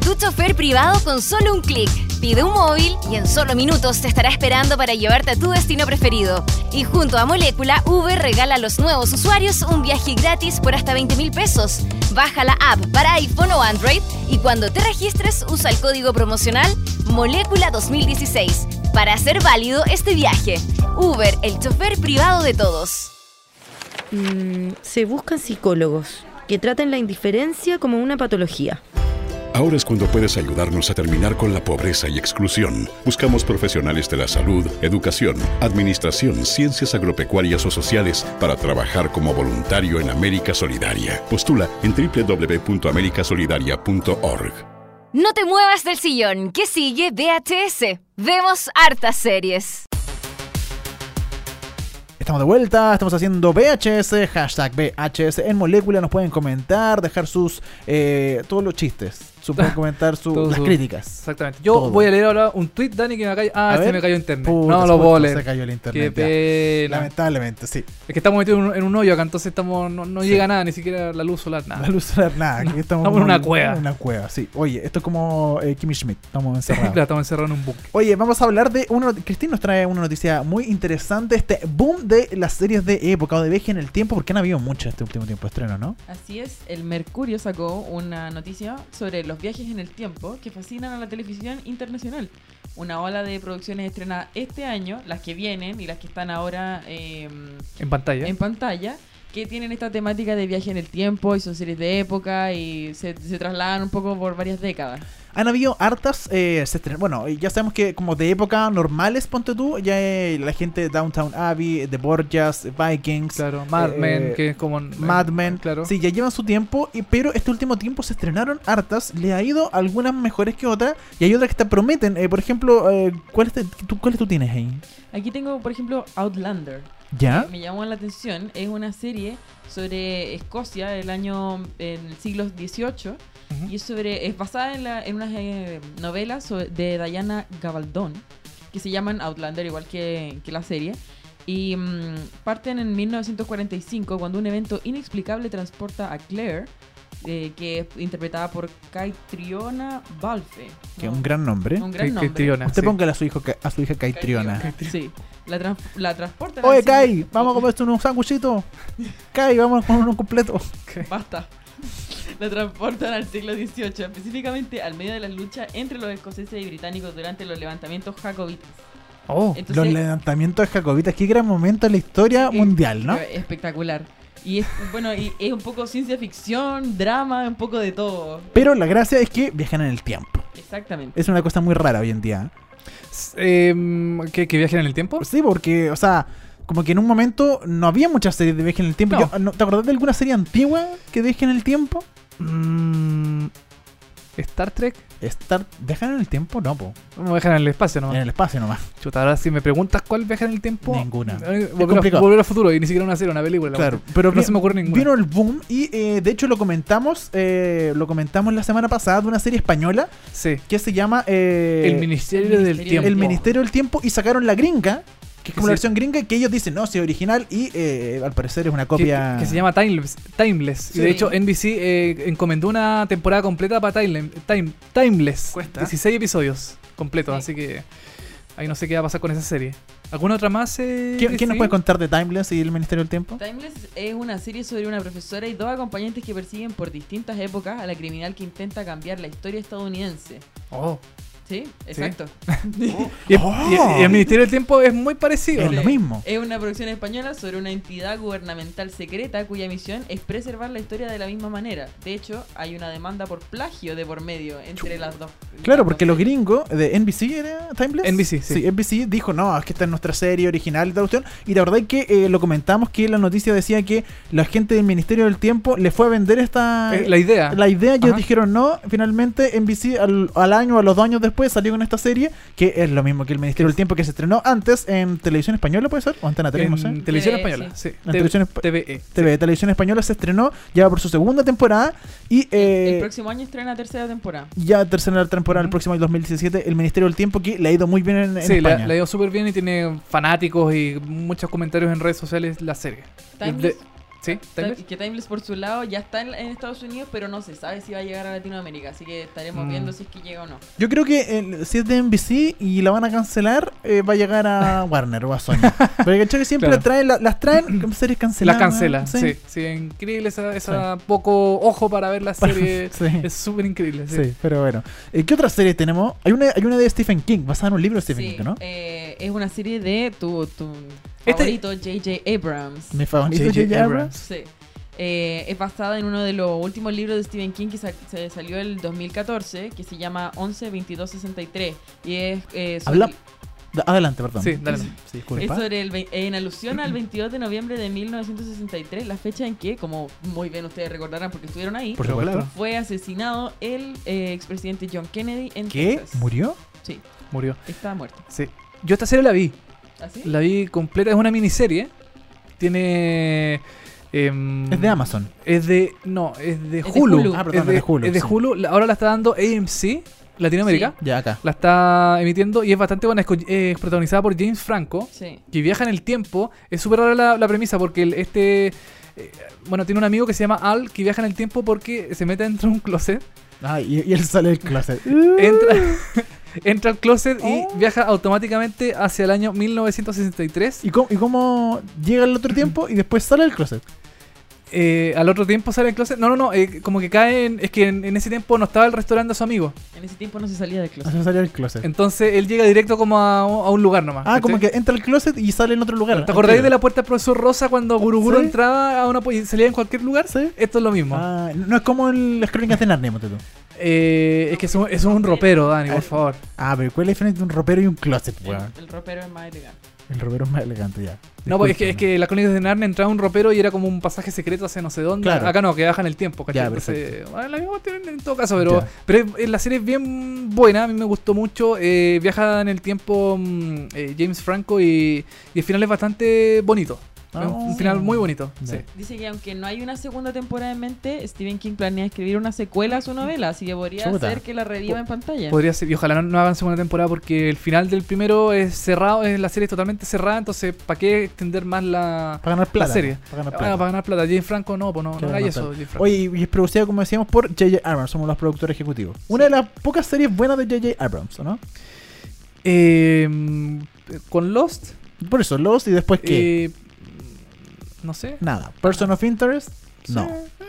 Tu chofer privado con solo un clic. Pide un móvil y en solo minutos te estará esperando para llevarte a tu destino preferido. Y junto a Molécula, Uber regala a los nuevos usuarios un viaje gratis por hasta 20 mil pesos. Baja la app para iPhone o Android y cuando te registres usa el código promocional Molécula 2016 para hacer válido este viaje. Uber, el chofer privado de todos. Mm, se buscan psicólogos que traten la indiferencia como una patología. Ahora es cuando puedes ayudarnos a terminar con la pobreza y exclusión. Buscamos profesionales de la salud, educación, administración, ciencias agropecuarias o sociales para trabajar como voluntario en América Solidaria. Postula en www.americasolidaria.org. No te muevas del sillón, que sigue VHS. Vemos hartas series. Estamos de vuelta, estamos haciendo VHS, hashtag VHS en molécula. Nos pueden comentar, dejar sus. eh, todos los chistes. Su- pueden comentar su- Todo las su- críticas. Exactamente. Yo Todo. voy a leer ahora un tweet, Dani, que me cayó. Ah, A se ver. me cayó internet. Puta, no lo puedo leer. Se cayó el internet. Qué ya. pena. Lamentablemente, sí. Es que estamos metidos en un, en un hoyo acá, entonces estamos, no, no Sí. llega nada, ni siquiera la luz solar, nada. La luz solar, nada. Aquí estamos, Estamos en una cueva. En una cueva, sí. Oye, esto es como eh, Kimmy Schmidt. Estamos encerrados. claro, estamos encerrados en un búnker. Oye, vamos a hablar de una. Cristina nos trae una noticia muy interesante: este boom de las series de época o de viaje en el tiempo, porque han habido muchas este último tiempo de estreno, ¿no? Así es, el Mercurio sacó una noticia sobre los viajes en el tiempo que fascinan a la televisión internacional. Una ola de producciones estrenadas este año, las que vienen y las que están ahora eh, En pantalla. en pantalla, que tienen esta temática de viaje en el tiempo y son series de época y se, se trasladan un poco por varias décadas. Han habido hartas. eh, se estren- bueno, ya sabemos que como de época normales, ponte tú, ya eh, la gente de Downtown Abbey, The Borgias, Vikings. Claro, Mad eh, Men, que es como. Mad Men, Claro. sí, ya llevan su tiempo, y, pero este último tiempo se estrenaron hartas, le ha ido algunas mejores que otras, y hay otras que te prometen, eh, por ejemplo, eh, ¿cuáles tú, ¿cuáles tú tienes ahí? Aquí tengo, por ejemplo, Outlander. ¿Ya? me llamó la atención. Es una serie sobre Escocia del año en el siglo XVIII Ujú. y es sobre es basada en, la, en unas eh, novelas sobre- de Diana Gabaldon que se llaman Outlander igual que, que la serie y mm, parten en 1945 cuando un evento inexplicable transporta a Claire eh, que es interpretada por Caitriona Balfe Que es ¿no? un gran nombre. Un gran nombre. Usted sí. póngale a su, hijo, a su hija Caitriona. Sí, la, trans- la transportan al Oye, Kai, vamos a comerse unos sándwichitos. Kai, vamos a comer uno completo. Basta. La transportan al siglo XVIII, específicamente al medio de las luchas entre los escoceses y británicos durante los levantamientos jacobitas. Oh, Entonces, Los levantamientos Jacobitas, qué gran momento en la historia mundial, ¿no? Espectacular. Y es, bueno, y es un poco ciencia ficción, drama, un poco de todo. Pero la gracia es que viajan en el tiempo. Exactamente. Es una cosa muy rara hoy en día. eh, ¿que, ¿Que viajen en el tiempo? Sí, porque, o sea, como que en un momento no había muchas series de viaje en el tiempo. No. Yo- no- ¿Te acordás de alguna serie antigua que viaje en el tiempo? Mm, Star Trek. Estar, ¿Viajan en el tiempo? No, po. Vamos a dejar en el espacio nomás. En el espacio nomás. Chuta, ahora si me preguntas cuál viaja en el tiempo. Ninguna. eh, Volver, a, volver al futuro y ni siquiera una serie, una película. la Claro, pero no vi- se me ocurre ninguna. vino el boom y eh, de hecho lo comentamos, eh, lo comentamos la semana pasada de una serie española Sí. que se llama eh, el Ministerio el del Tiempo. El Ministerio del Tiempo y sacaron la gringa, que es como Sí. la versión gringa que ellos dicen, no, si es original y eh, al parecer es una copia... que se llama Timeless. Timeless. Sí. Y de hecho, NBC eh, encomendó una temporada completa para Time, Time- Timeless. Cuesta. 16 episodios completos. Sí. Así que ahí no sé qué va a pasar con esa serie. ¿Alguna otra más? Eh, ¿Quién, quién nos puede contar de Timeless y el Ministerio del Tiempo? Timeless es una serie sobre una profesora y dos acompañantes que persiguen por distintas épocas a la criminal que intenta cambiar la historia estadounidense. Oh. ¿Sí? Exacto. Y, el- Oh. y- y el Ministerio del Tiempo es muy parecido. Es lo mismo. Es una producción española sobre una entidad gubernamental secreta cuya misión es preservar la historia de la misma manera. De hecho, hay una demanda por plagio de por medio entre las dos. Claro, las porque dos los gringos de NBC era Timeless. NBC, sí. NBC dijo, no, es que esta es nuestra serie original y tal cuestión. Y la verdad es que eh, lo comentamos que la noticia decía que la gente del Ministerio del Tiempo le fue a vender esta... Eh, la idea. La idea, ellos dijeron no. Finalmente, NBC al, al año o a los dos años después salió con esta serie, que es lo mismo que el Ministerio del Tiempo que se estrenó antes en televisión española, ¿puede ser? O Antena 3, no sé. en televisión TVE, española. Sí. En televisión TVE. TV, Televisión Española se estrenó, ya va por su segunda temporada y eh, El próximo año estrena tercera temporada. ya tercera temporada el próximo año 2017, el Ministerio del Tiempo que le ha ido muy bien en, en Sí, España. le ha ido súper bien y tiene fanáticos y muchos comentarios en redes sociales la serie. Sí, Timeless. Que Timeless por su lado ya está en, en Estados Unidos, pero no se sabe si va a llegar a Latinoamérica. Así que estaremos Mm. viendo si es que llega o no. Yo creo que el- si es de NBC y la van a cancelar, eh, va a llegar a Warner o a Sony. Pero que siempre Claro. traen, la- las traen como series La canceladas. cancela, sí. Sí, increíble esa, esa poco ojo para ver la serie. sí. Es súper increíble. Sí. Sí, pero bueno. Eh, ¿Qué otra serie tenemos? Hay una, hay una de Stephen King, basada en un libro de Stephen Sí, King, ¿no? eh, es una serie de tu, tu favorito, J.J. Abrams. Mi favorito, J.J. Abrams. Sí. Eh, es basada en uno de los últimos libros de Stephen King que sa- se salió el 2014, que se llama 11-22-63. Y es, eh, sobre, Habla- Adelante, perdón. Sí, dale. Sí, es sobre el, en alusión al 22 de noviembre de 1963, la fecha en que, como muy bien ustedes recordarán porque estuvieron ahí, Por fue asesinado el eh, expresidente John Kennedy en ¿Qué? Texas. ¿Murió? Sí, Murió. está muerto. Sí. Yo esta serie la vi. ¿Así? La vi completa. Es una miniserie. Tiene. em, Es de Amazon. Es de. No, es de Es de Hulu. Hulu. Ah, perdón, es de, es de Hulu, es de sí. Hulu. Ahora la está dando AMC, Latinoamérica. Ya acá. La está emitiendo y es bastante buena. Es, protagonizada por James Franco, Sí. que viaja en el tiempo. Es súper rara la, la premisa porque el- este. eh, bueno, tiene un amigo que se llama Al que viaja en el tiempo porque se mete dentro de un closet. Ah, y, y él sale del closet. Entra, entra al closet y Oh. viaja automáticamente hacia el año 1963. ¿Y cómo, ¿Y cómo llega al otro tiempo y después sale del closet? Eh, al otro tiempo sale del closet. No, no, no. eh, como que cae en. Es que en, en ese tiempo no estaba el restaurante de su amigo. En ese tiempo no se salía del closet. Sale del closet. Entonces él llega directo como a, a un lugar nomás. Ah, como que entra al closet y sale en otro lugar. ¿Te acordáis de la puerta del profesor Rosa cuando Guruguru Sí. entraba a una y salía en cualquier lugar? Sí. Esto es lo mismo. Ah, no es como el, las crónicas de Narnia, tú. Eh, es que eso, eso es un ropero, Dani, por favor. Ah, pero ¿cuál es la diferencia entre un ropero y un closet, El, weón? el ropero es más elegante. El ropero es más elegante ya. No, pues es que, es que las crónicas de Narnia entraba un ropero y era como un pasaje secreto hacia no sé dónde. Claro. Acá no, que bajan el tiempo, ¿cachai? Ya, Entonces, bueno, la misma cuestión en todo caso, pero, Ya. pero es- es- la serie es bien buena, a mí me gustó mucho. eh, viaja en el tiempo mm, eh, James Franco y, y el final es bastante bonito. Ah, un final muy bonito. Sí. Dice que aunque no hay una segunda temporada en mente, Stephen King planea escribir una secuela a su novela, así que podría Chuta. ser que la reviva en pantalla. Podría ser, y ojalá no, no hagan segunda temporada porque el final del primero es cerrado, es, la serie es totalmente cerrada, entonces ¿para qué extender más la, Para ganar plata. la serie? Para ganar Ah, plata. para ganar plata. James Franco no, pues no, no no eso, Franco. Oye, y es producida, como decíamos, por J.J. Abrams. Somos los productores ejecutivos. Una de las pocas series buenas de J.J. Abrams, ¿o no? Eh, con Lost, Por eso, Lost y después qué? eh, no sé. Nada. Person of Interest, no. Sí, eh,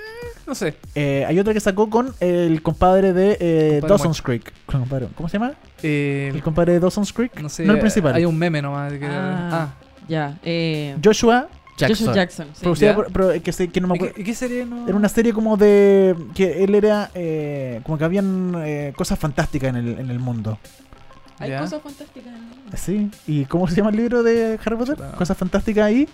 no sé. Eh, hay otra que sacó con el compadre de eh, Compadre Dawson's Creek. Compadre, ¿Cómo se llama? Eh, El compadre de Dawson's Creek. no sé. No el principal. Hay un meme nomás. de que- Ah, ah. ya. Eh, Joshua Jackson. Joshua Jackson. sí. Producida por, que, no me ¿Y acuerdo. qué, y qué serie no? Era una serie como de. que él era. eh, como que habían eh, cosas fantásticas en el, en el mundo. Hay Ya. cosas fantásticas en el mundo. Sí. ¿Y cómo se llama el libro de Harry Potter? Cosas fantásticas ahí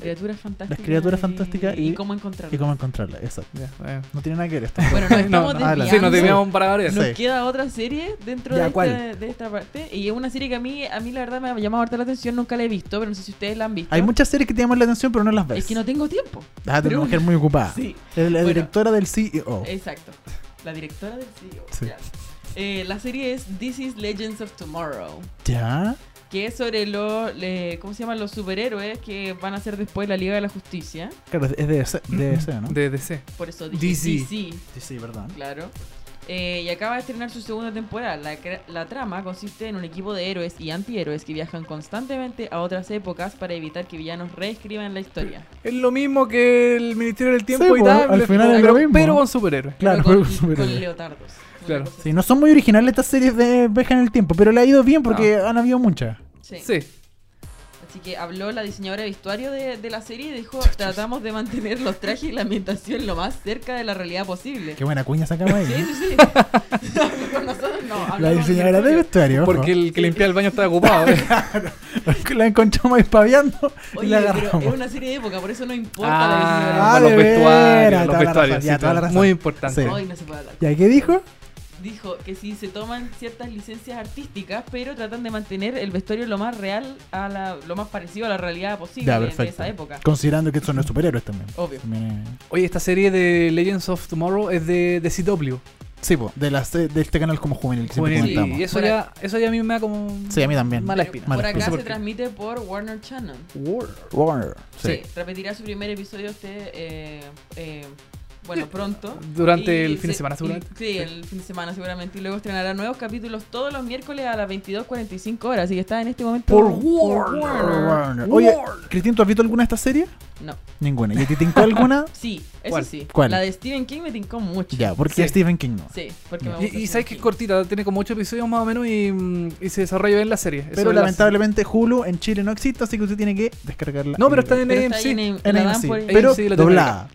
Criaturas fantásticas. Las criaturas y- fantásticas y- y cómo encontrarlas. y cómo encontrarlas. Exacto. Bueno. No tiene nada que ver esto. Bueno, nos No, estamos no, adelante. Sí, nos debíamos para variar. Nos Sí. queda otra serie dentro Ya, de, esta, de esta parte. Y es una serie que a mí, a mí la verdad me ha llamado harta la atención. Nunca la he visto, pero no sé si ustedes la han visto. Hay muchas series que te llaman la atención, pero no las ves. Es que no tengo tiempo. Ah, pero- una mujer muy ocupada. Sí, Es la Bueno. directora del CEO. exacto. La directora del CEO. Sí. ya. Eh, la serie es This is Legends of Tomorrow. ¿Ya? Que es sobre los, ¿cómo se llaman? Los superhéroes que van a ser después la Liga de la Justicia. Claro, es de DC, DC, ¿no? De DC. Por eso dije DC. DC. Sí, sí, verdad. Claro. Eh, y acaba de estrenar su segunda temporada. La, la trama consiste en un equipo de héroes y antihéroes que viajan constantemente a otras épocas para evitar que villanos reescriban la historia. Es lo mismo que el Ministerio del Tiempo Sí, y po, tal. al final es pero, lo mismo. pero con superhéroes. Claro, Pero con, con superhéroes. con leotardos. Claro. Sí, no son muy originales estas series de Veja en el Tiempo, pero le ha ido bien porque Ah. han habido muchas. así. Sí. Sí. Así que habló la diseñadora de vestuario de, de la serie y dijo, tratamos de mantener los trajes y la ambientación lo más cerca de la realidad posible. Qué buena cuña sacamos ahí. Sí, ¿eh? sí, sí. con nosotros no. La diseñadora de vestuario. Porque el que limpia el baño está ocupado. ¿eh? la encontramos ahí paviando y Oye, la pero agarramos. es una serie de época, por eso no importa Ah, la diseñadora. Ah, los de vestuarios, los vestuarios. sí. Muy importante. Sí. Hoy no se puede hablar. ¿Ya qué dijo? Dijo que sí se toman ciertas licencias artísticas, pero tratan de mantener el vestuario lo más real, a la, lo más parecido a la realidad posible Ya, de- esa época. Considerando que son los superhéroes también. Obvio. También es- Oye, esta serie de Legends of Tomorrow es de, de CW. Sí, po, de, la, se- de este canal como juvenil que siempre Juvenil. comentamos. Y eso Por ya, eso ya a mí me da como. Sí, a mí también. Mala espina. Por acá No se por transmite por Warner Channel. Warner. Sí. Sí. repetirá su primer episodio este, eh, eh, bueno, pronto. Durante el fin de se- semana, y- seguramente. sí, el fin de semana seguramente. Y luego estrenará nuevos capítulos todos los miércoles a las 22.45 horas. Así que está en este momento Por Warner. Warner. Oye, Cristín, ¿tú has visto alguna de estas series? No. Ninguna. ¿Y a ti te tincó alguna? Sí, eso ¿Cuál? sí. ¿Cuál? La de Stephen King me tincó mucho. ya, porque Sí. Stephen King no. Sí, porque me Y, gusta y sabes que es cortita, tiene como 8 episodios más o menos y, mm, y se desarrolla bien la serie. Eso Pero la- lamentablemente Hulu en Chile no existe, así que usted tiene que descargarla. No, pero está en AMC. en, AMC, pero doblada.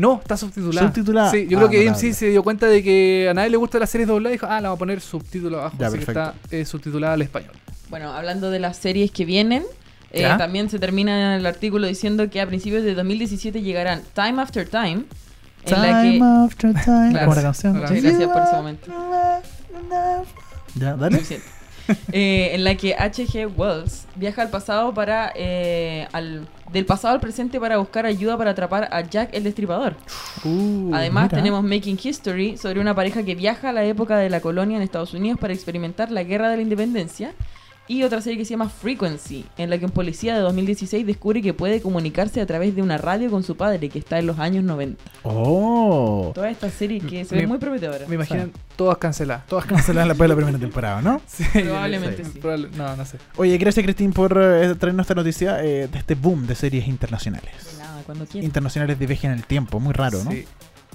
No, está subtitulada. ¿Subtitulada? Sí, yo Ah, creo que notable. AMC se dio cuenta de que a nadie le gusta las series dobladas y dijo, ah, la vamos a poner subtítulo abajo. Ya, así que está eh, subtitulada al español. Bueno, hablando de las series que vienen, eh, también se termina el artículo diciendo que a principios de 2017 llegarán Time After Time, en la que... Time after time. Claro. Como la canción. Muchas gracias por ese momento. Ya, dale. Eh, en la que H.G. Wells viaja al pasado para eh, al, del pasado al presente para buscar ayuda para atrapar a Jack el Destripador. Uh, Además mira. tenemos Making History sobre una pareja que viaja a la época de la colonia en Estados Unidos para experimentar la guerra de la independencia. Y otra serie que se llama Frequency, en la que un policía de 2016 descubre que puede comunicarse a través de una radio con su padre, que está en los años 90. Oh. Toda esta serie que se Me- ve muy prometedora. Me imagino todas canceladas. Todas canceladas después de la primera temporada, ¿no? Sí, Probablemente sí. probable- no, no sé. Oye, gracias Cristín por eh, traernos esta noticia eh, de este boom de series internacionales. Nada, cuando quieras. Internacionales de viaje en el tiempo, muy raro, ¿no? Sí.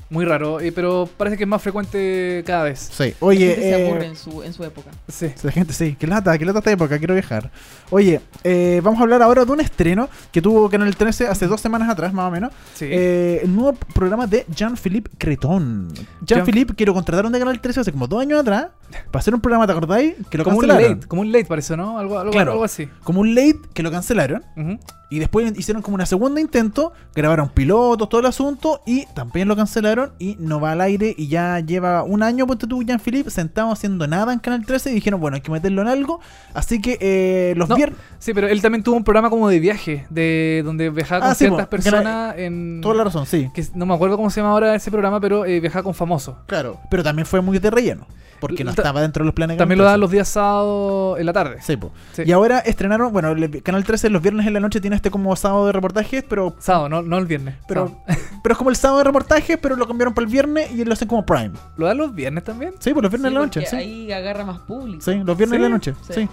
Muy raro, eh, pero parece que es más frecuente cada vez. Sí. La Oye, gente se eh, aburre en su, en su época. Sí. La gente, sí, que lata, que lata esta época, quiero viajar. Oye, eh, vamos a hablar ahora de un estreno que tuvo Canal 13 hace dos semanas atrás, más o menos. Sí. Eh, el nuevo programa de Jean-Philippe Creton. Jean-Philippe quiero contrataron de Canal 13 hace como dos años atrás para hacer un programa, ¿te acordáis? Que lo como un cancelaron. late, como un late parece, ¿no? Algo, algo, Claro. algo así. Como un late que lo cancelaron. Ujú. Y después hicieron como una segunda intento, grabaron pilotos, todo el asunto, y también lo cancelaron y no va al aire. Y ya lleva un año, ponte tú, Jean-Philippe, sentado haciendo nada en Canal 13 y dijeron, bueno, hay que meterlo en algo. Así que eh, los No, viernes... Sí, pero él también tuvo un programa como de viaje, de donde viajaba con Ah, ciertas que personas en... Toda la razón, sí. que no me acuerdo cómo se llama ahora ese programa, pero eh, viajaba con famosos. Claro, pero también fue muy de relleno, porque no Ta- estaba dentro de los planes de También lo daban 13. los días sábados en la tarde. Sí, po. Sí. Y ahora estrenaron, bueno, el Canal 13 los viernes en la noche tiene este como sábado de reportajes, pero Sábado, no, no el viernes. pero, Sábado. pero es como el sábado de reportajes, pero lo cambiaron para el viernes y lo hacen como Prime. ¿Lo dan los viernes también? Sí, pues los viernes Sí, en la noche, sí. ahí agarra más público. Sí, los viernes en la noche, Sí. sí.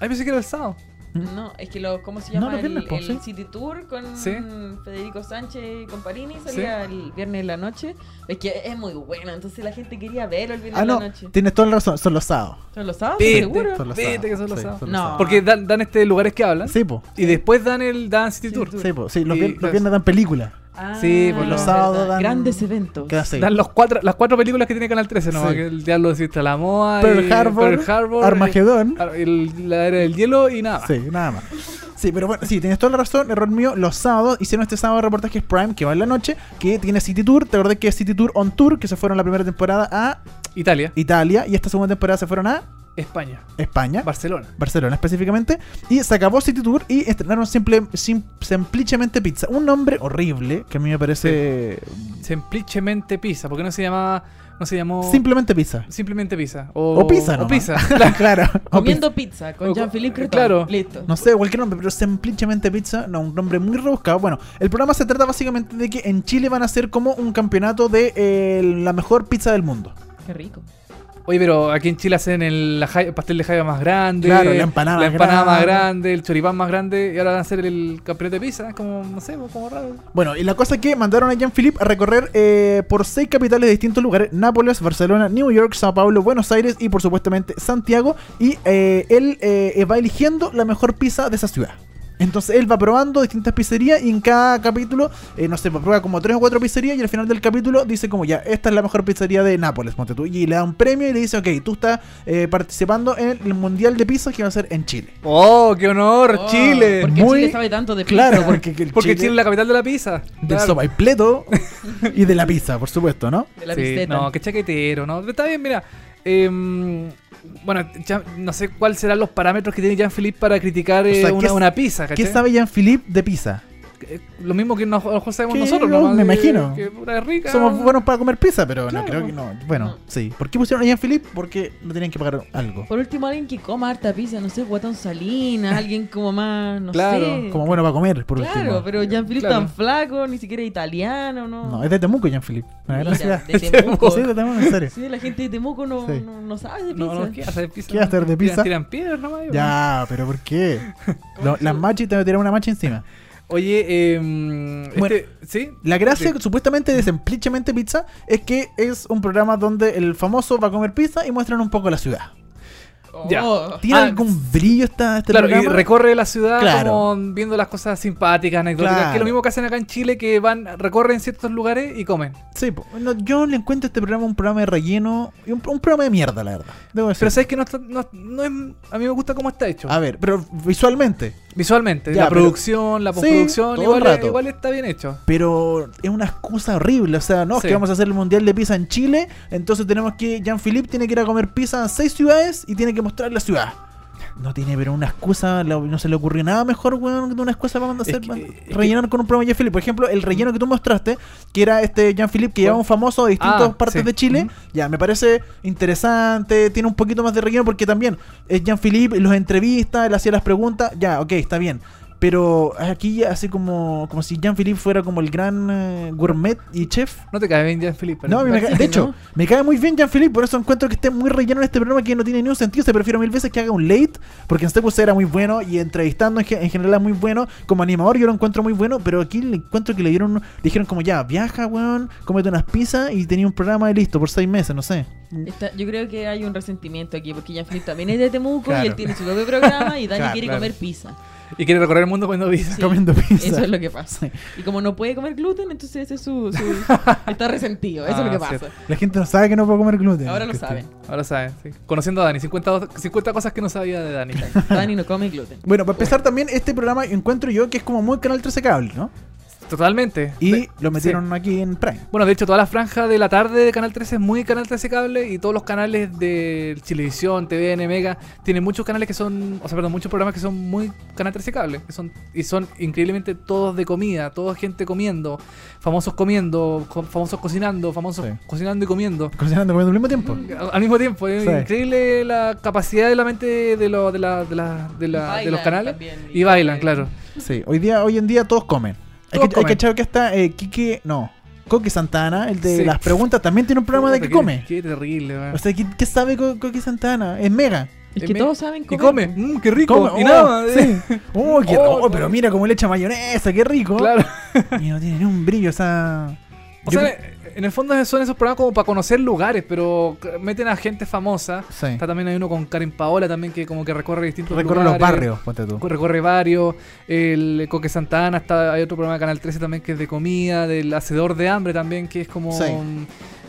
Ay, pensé que era el sábado. No, es que lo, ¿cómo se No, llama? los viernes, el, po, el sí. City Tour con Sí. Federico Sánchez y Comparini salía el viernes en la noche. Es que es muy bueno, entonces la gente quería verlo el viernes Ah, en la no, noche. tienes toda la razón, son los sábados. ¿Son los sábados? Vete, ¿Seguro? Son los Vete sábados. que son los Sí, sábados. son los No. sábados. Porque dan, dan este lugares que hablan. Sí, po. Y después dan el dan City City Tour. Tour. Sí, po. Sí, los, vier- los viernes dan película. Ah, Sí, pues los sábados dan- Grandes eventos. Así. Dan los cuatro, las cuatro películas que tiene Canal 13, ¿no? Sí. Que el Diablo de la Moa, Pearl Harbor, Pearl Harbor, Armagedón. el- el- la era del hielo y nada. más. Sí, nada más. Sí, pero bueno, sí, tienes toda la razón. Error mío, los sábados hicieron este sábado de reportajes Prime que va en la noche, que tiene City Tour. Te acordás que es City Tour on Tour, que se fueron la primera temporada a Italia, Italia y esta segunda temporada se fueron a España, España. Barcelona. Barcelona específicamente. Y se acabó City Tour y estrenaron simple, sim- Pizza. Un nombre horrible que a mí me parece. Simplicemente Pizza, porque no se llama no se llamó Simplemente Pizza. simplemente Pizza o, O pizza, o nomás. pizza. claro. o Comiendo pizza con O- Jean-Philippe Creton. claro. Listo. No sé, cualquier nombre, pero Semplicemente Pizza, no, un nombre muy rebuscado. Bueno, el programa se trata básicamente de que en Chile van a hacer como un campeonato de eh, la mejor pizza del mundo. Qué rico. Oye, pero aquí en Chile hacen el, la jai- el pastel de jaiba más grande, Claro, la empanada la más empanada más grande. el choripán más grande, y ahora van a hacer el campeonato de pizza, es como, no sé, como raro. Bueno, y la cosa es que mandaron a Jean-Philippe a recorrer eh, por seis capitales de distintos lugares: Nápoles, Barcelona, New York, Sao Paulo, Buenos Aires y por supuestamente Santiago. Y eh, él eh, va eligiendo la mejor pizza de esa ciudad. Entonces él va probando distintas pizzerías y en cada capítulo, eh, no sé, prueba como tres o cuatro pizzerías y al final del capítulo dice como ya, esta es la mejor pizzería de Nápoles, ponte tú. Y le da un premio y le dice, ok, tú estás eh, participando en el Mundial de Pizza que va a ser en Chile. ¡Oh, qué honor, Oh, Chile! Porque Muy- Chile sabe tanto de pizza. Claro, porque, que el Porque Chile es la capital de la pizza. del Claro. sopaipleto y de la pizza, por supuesto, ¿no? De la Sí. No, qué chaquetero, ¿no? Está bien, mira. em, bueno, ya no sé cuáles serán los parámetros que tiene Jean-Philippe para criticar eh, sea, una, ¿qué- una pizza, ¿Qué sabe Jean-Philippe de pizza? Eh, lo mismo que nos, a lo mejor sabemos nosotros, nomás, me de- imagino. Que pura rica. Somos buenos para comer pizza, pero Claro. no creo que no. Bueno, sí. ¿Por qué pusieron a Jean-Philippe? Porque no tenían que pagar algo. Por último, alguien que coma harta pizza, no sé, Guatón Salinas, alguien como más, no Claro, sé. Como bueno para comer, por Claro, último. pero Jean-Philippe Claro. tan flaco, ni siquiera italiano, ¿no? No, es de Temuco, Mira, ciudad. de Temuco. Sí, de Temuco, en serio. Sí, la gente de Temuco no, Sí. no, no sabe de pizza. No, no, ¿qué hacer de pizza? ¿Qué hacer de Tiran- pizza? Tiran piedras nomás. Ya, pero ¿por qué? Las machis te voy a tirar una macha encima. Oye, eh, Bueno, este, ¿sí? La gracia, Sí. supuestamente, de Simplicemente Pizza es que es un programa donde el famoso va a comer pizza y muestran un poco la ciudad. Ya. Oh. ¿Tiene Ah, algún brillo esta, este Claro, y programa? recorre la ciudad Claro. como viendo las cosas simpáticas, anecdóticas, Claro. que es lo mismo que hacen acá en Chile, que van, recorren ciertos lugares y comen. Sí. No, yo le encuentro este programa un programa de relleno y un, un programa de mierda, la verdad. Debo decir. Pero sabes que no, está- no, no es, a mí me gusta cómo está hecho. A ver, pero visualmente. Visualmente, Ya, la pero- producción, la Sí, postproducción, el igual, rato. igual está bien hecho. Pero es una excusa horrible. O sea, no, es Sí. que vamos a hacer el mundial de pizza en Chile. Entonces tenemos que. Jean-Philippe tiene que ir a comer pizza a seis ciudades y tiene que mostrar la ciudad. No tiene, pero una excusa. No se le ocurrió nada mejor, weón, que una excusa para mandar hacer. que- que- rellenar con un programa de Jean-Philippe. Por ejemplo, el relleno que tú mostraste, que era este Jean-Philippe que llevaba un famoso de distintas Ah, partes sí. de Chile. Ya, me parece interesante. Tiene un poquito más de relleno porque también es Jean-Philippe, los entrevista, él hacía las preguntas. Ya, ok, está bien. Pero aquí así como, como si Jean-Philippe fuera como el gran eh, gourmet y chef. No te cae bien Felipe. No, me cae- de hecho, no. me cae muy bien Jean-Philippe, por eso encuentro que esté muy relleno en este programa que no tiene ni un sentido. Se prefiero mil veces que haga un late, porque en Stepus era muy bueno y entrevistando en, ge- en general es muy bueno. Como animador yo lo encuentro muy bueno, pero aquí le encuentro que le dieron, le dijeron como ya, viaja, weón, cómete unas pizzas y tenía un programa y listo por seis meses, no sé. Está- yo creo que hay un resentimiento aquí, porque Jean-Philippe también es de Temuco Claro. y él tiene su propio programa y Dani Claro, quiere claro. comer pizza. Y quiere recorrer el mundo comiendo pizza. Sí. Comiendo pizza. Eso es lo que pasa. Y como no puede comer gluten, entonces ese es su... su- está resentido, eso es lo que Ah, pasa. cierto. La gente no sabe que no puedo comer gluten. Ahora lo saben. Ahora saben, sí. Conociendo a Dani, 50, 50 cosas que no sabía de Dani. Dani no come gluten. Bueno, para empezar también, este programa encuentro yo que es como muy Canal 13 Cable, ¿no? Totalmente. Y De- lo metieron sí. aquí en Prime. Bueno, de hecho, toda la franja de la tarde de Canal 13 es muy Canal 13 Cable y todos los canales de Chilevisión, TVN, Mega, tienen muchos canales que son, o sea, perdón, muchos programas que son muy Canal 13 Cable, que son, y son increíblemente todos de comida, toda gente comiendo, famosos comiendo, co- famosos cocinando, famosos Sí. cocinando y comiendo. Cocinando comiendo al mismo tiempo. Al al mismo tiempo, es Sí. increíble la capacidad de la mente de, lo- de, la- de, la- de, la- de los canales. también, y bailan, claro. Sí, hoy día, hoy en día todos comen. Hay que, hay que echar que está eh, Quique, no, Coque Santana, el de Sí. las preguntas, también tiene un programa de que Qué- come. Qué terrible, man. O sea, ¿qué, qué sabe Co- Coque Santana? Es mega. Es Eh, que todos saben Y comer. come, mm, qué rico. Come, y oh, nada más. sí. Oh, qué- Oh, oh, pero mira cómo le echa mayonesa, qué rico. Claro. Y no tiene ni un brillo, o sea. O yo sea, en el fondo son esos programas como para conocer lugares, pero meten a gente famosa. Sí. Está también hay uno con Karin Paola también que como que recorre distintos Recorre los lugares. barrios, ponte tú. Recorre varios. El Coque Santana, está, hay otro programa de Canal 13 también que es de comida, del Hacedor de Hambre también, que es como... Sí.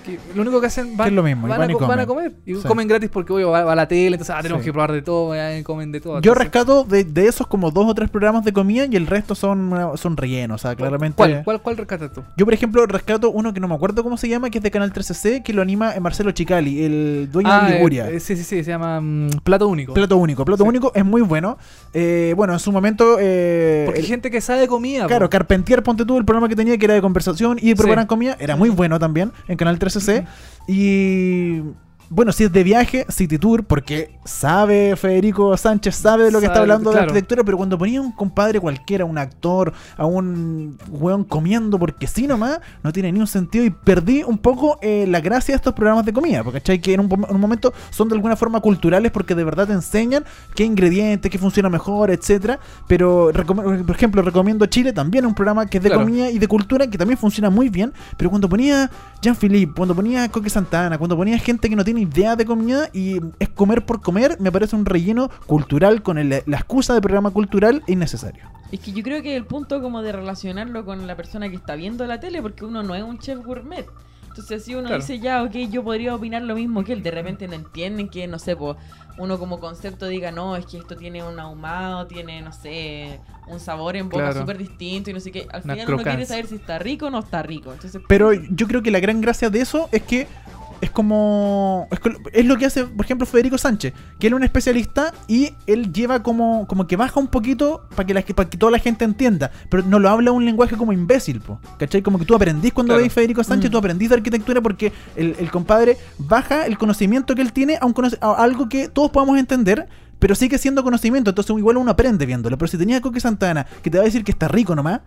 Que lo único que hacen van, Que es lo mismo, van, van a, y van a comer. Y Sí. comen gratis porque obvio, va, va a la tele, entonces ah, tenemos Sí. que probar de todo, y comen de todo. Yo entonces- rescato de, de esos como dos o tres programas de comida y el resto son, son rellenos, o sea, claramente. ¿Cuál, cuál, cuál rescatas tú? Yo, por ejemplo, rescato uno que no me acuerdo cómo se llama, que es de Canal 13C, que lo anima eh, Marcelo Chicali, el dueño Ah, de Liguria. eh, eh, sí, sí, sí, se llama mm, Plato Único. Plato único. Plato Sí. único es muy bueno. Eh, bueno, en su momento. eh, porque hay gente que sabe de comida. Claro. Carpentier, ponte tú, el programa que tenía que era de conversación y preparan comida, era muy bueno también en Canal 13C. Y bueno, si es de viaje, City Tour, porque sabe Federico Sánchez, sabe de lo que está hablando de claro. arquitectura, pero cuando ponía un compadre cualquiera, un actor, a un weón comiendo porque sí nomás, no tiene ni un sentido y perdí un poco eh, la gracia de estos programas de comida, porque ¿cachai? que en un, pom- en un momento son de alguna forma culturales porque de verdad te enseñan qué ingredientes, qué funciona mejor, etcétera, pero por ejemplo recomiendo Chile también un programa que es de Claro. comida y de cultura que también funciona muy bien, pero cuando ponía Jean-Philippe, cuando ponía Coque Santana, cuando ponía gente que no tiene idea de comida y es comer por comer, me parece un relleno cultural con el- la excusa de programa cultural innecesario. Es que yo creo que el punto como de relacionarlo con la persona que está viendo la tele, porque uno no es un chef gourmet. Entonces si uno Claro. dice ya, ok, yo podría opinar lo mismo que él, de repente no entienden que, no sé, po, uno como concepto diga, no, es que esto tiene un ahumado, tiene, no sé, un sabor en boca Claro. súper distinto y no sé qué. Al Una final uno quiere saber si está rico o no está rico. Entonces, Pero yo creo que la gran gracia de eso es que es como. Es, lo que hace, por ejemplo, Federico Sánchez, que él es un especialista y él lleva como, como que baja un poquito para que, la, para que toda la gente entienda, pero no lo habla un lenguaje como imbécil, po, ¿cachai? Como que tú aprendís cuando Claro. veis Federico Sánchez, Mm. tú aprendís de arquitectura porque el, el compadre baja el conocimiento que él tiene a, un a algo que todos podamos entender. Pero sigue siendo conocimiento, entonces igual uno aprende viéndolo. Pero si tenías a Coque Santana que te va a decir que está rico nomás,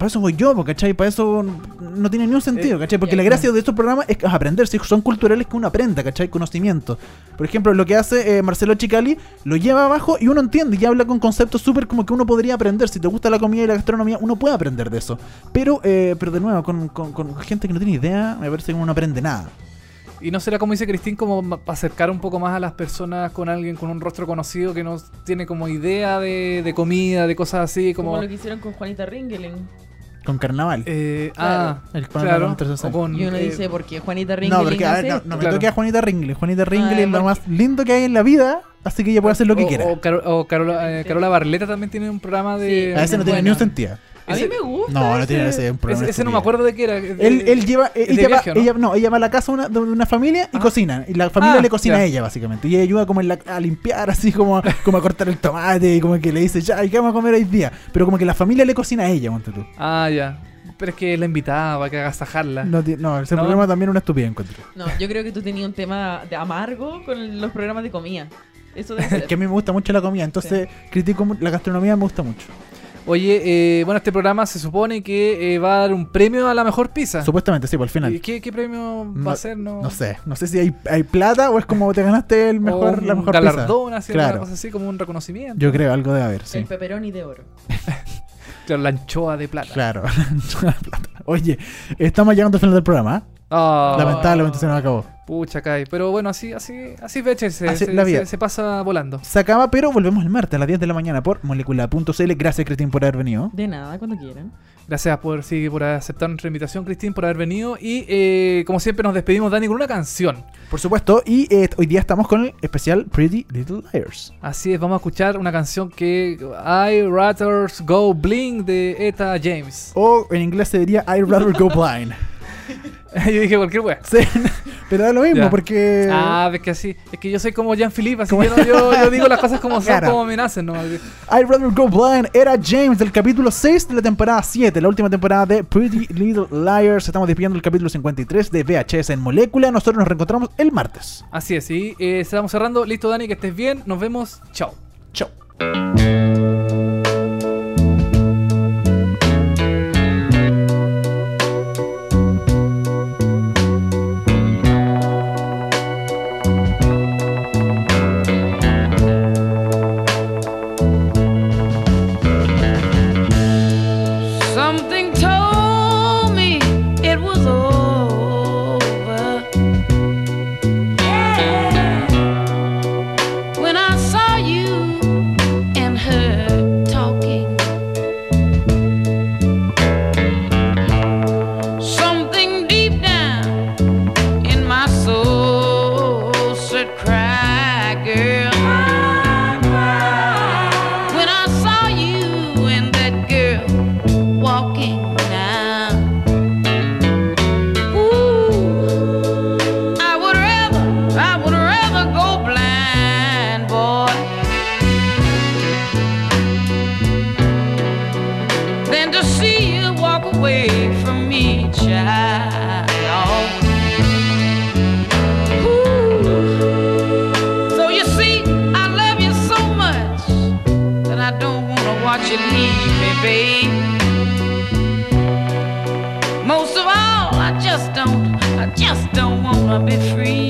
para eso voy yo, ¿cachai? Para eso no tiene ni un sentido, ¿cachai? Porque la gracia de estos programas es aprender, si son culturales que uno aprenda, ¿cachai? Conocimiento. Por ejemplo, lo que hace eh, Marcelo Chicali, lo lleva abajo y uno entiende y habla con conceptos súper como que uno podría aprender. Si te gusta la comida y la gastronomía, uno puede aprender de eso. Pero, eh, pero de nuevo, con, con- con gente que no tiene idea, me parece que uno no aprende nada. Y no será como dice Cristín, como acercar un poco más a las personas con alguien con un rostro conocido que no tiene como idea de, de comida, de cosas así, Como, como... lo que hicieron con Juanita Ringelen. Con carnaval. eh. Ah, El claro. o con, Y uno eh, dice, porque Juanita no, Ringelen porque a ver, no, no me Claro. toque a Juanita Ringle. Juanita Ringle Ah, es lo más lindo que hay en la vida, así que ella puede hacer lo que o, quiera. O, Caro- o Carola, eh, Carola Barleta también tiene un programa de... a ese no muy tiene ni un bueno. sentido. A mí ese- me gusta. No, no ese. tiene ese un programa. Ese, ese no me acuerdo de qué era. de- Él, él lleva, eh, ella, viaje, va, ¿no? ella, no, ella va a la casa una- de una familia y Ah. cocinan. Y la familia Ah, le cocina ya. a ella, básicamente. Y ella ayuda como en la- a limpiar, así como, como a cortar el tomate. Y como que le dice, ya, ¿y qué vamos a comer hoy día? Pero como que la familia le cocina a ella, monte tú. Ah, ya. Pero es que la invitaba, que agasajarla. No, no ese No. programa también es una estupidez, encuentro. No, yo creo que tú tenías un tema de amargo con los programas de comida. Eso debe ser. que a mí me gusta mucho la comida, entonces critico la gastronomía, me gusta mucho. Oye, eh, bueno, este programa se supone que eh, va a dar un premio a la mejor pizza. Supuestamente, sí, por el final. ¿Y qué, qué premio va No- a ser? No, No sé, no sé si hay, hay plata o es como te ganaste el O mejor, un la mejor galardón, pizza. así, Claro. una cosa así, como un reconocimiento. Yo creo, algo debe haber, sí. El pepperoni de oro. Claro, la anchoa de plata. Claro. Oye, estamos llegando al final del programa. ¿eh? Ah, Lamentablemente se nos acabó. Pucha, Kai. Pero bueno, así, así, así Beche, se, Así se- la vida. se- se pasa volando. Se acaba, pero volvemos el martes a las 10 de la mañana por molecula.cl. Gracias, Cristín, por haber venido. De nada, cuando quieran. Gracias por, sí, por aceptar nuestra invitación, Cristín, por haber venido. Y eh, como siempre nos despedimos, Dani, con una canción. Por supuesto, y eh, hoy día estamos con el especial Pretty Little Liars. Así es, vamos a escuchar una canción que I Rather Go Bling de Eta James. O en inglés se diría I'd rather go blind. Yo dije cualquier wea. Sí, pero da lo mismo Ya. porque. Ah, es que así, es que yo soy como Jean-Philippe, así que yo, no- yo, yo digo las cosas como son, como me nacen, ¿no? I'd rather go blind era James del capítulo 6 de la temporada 7, la última temporada de Pretty Little Liars. Estamos despidiendo el capítulo 53 de VHS en Molécula. Nosotros nos reencontramos el martes. Así es, y eh, estamos cerrando. Listo, Dani, que estés bien. Nos vemos. Chao. Chao. You leave me, babe. Most of all, I just don't, I just don't wanna be free,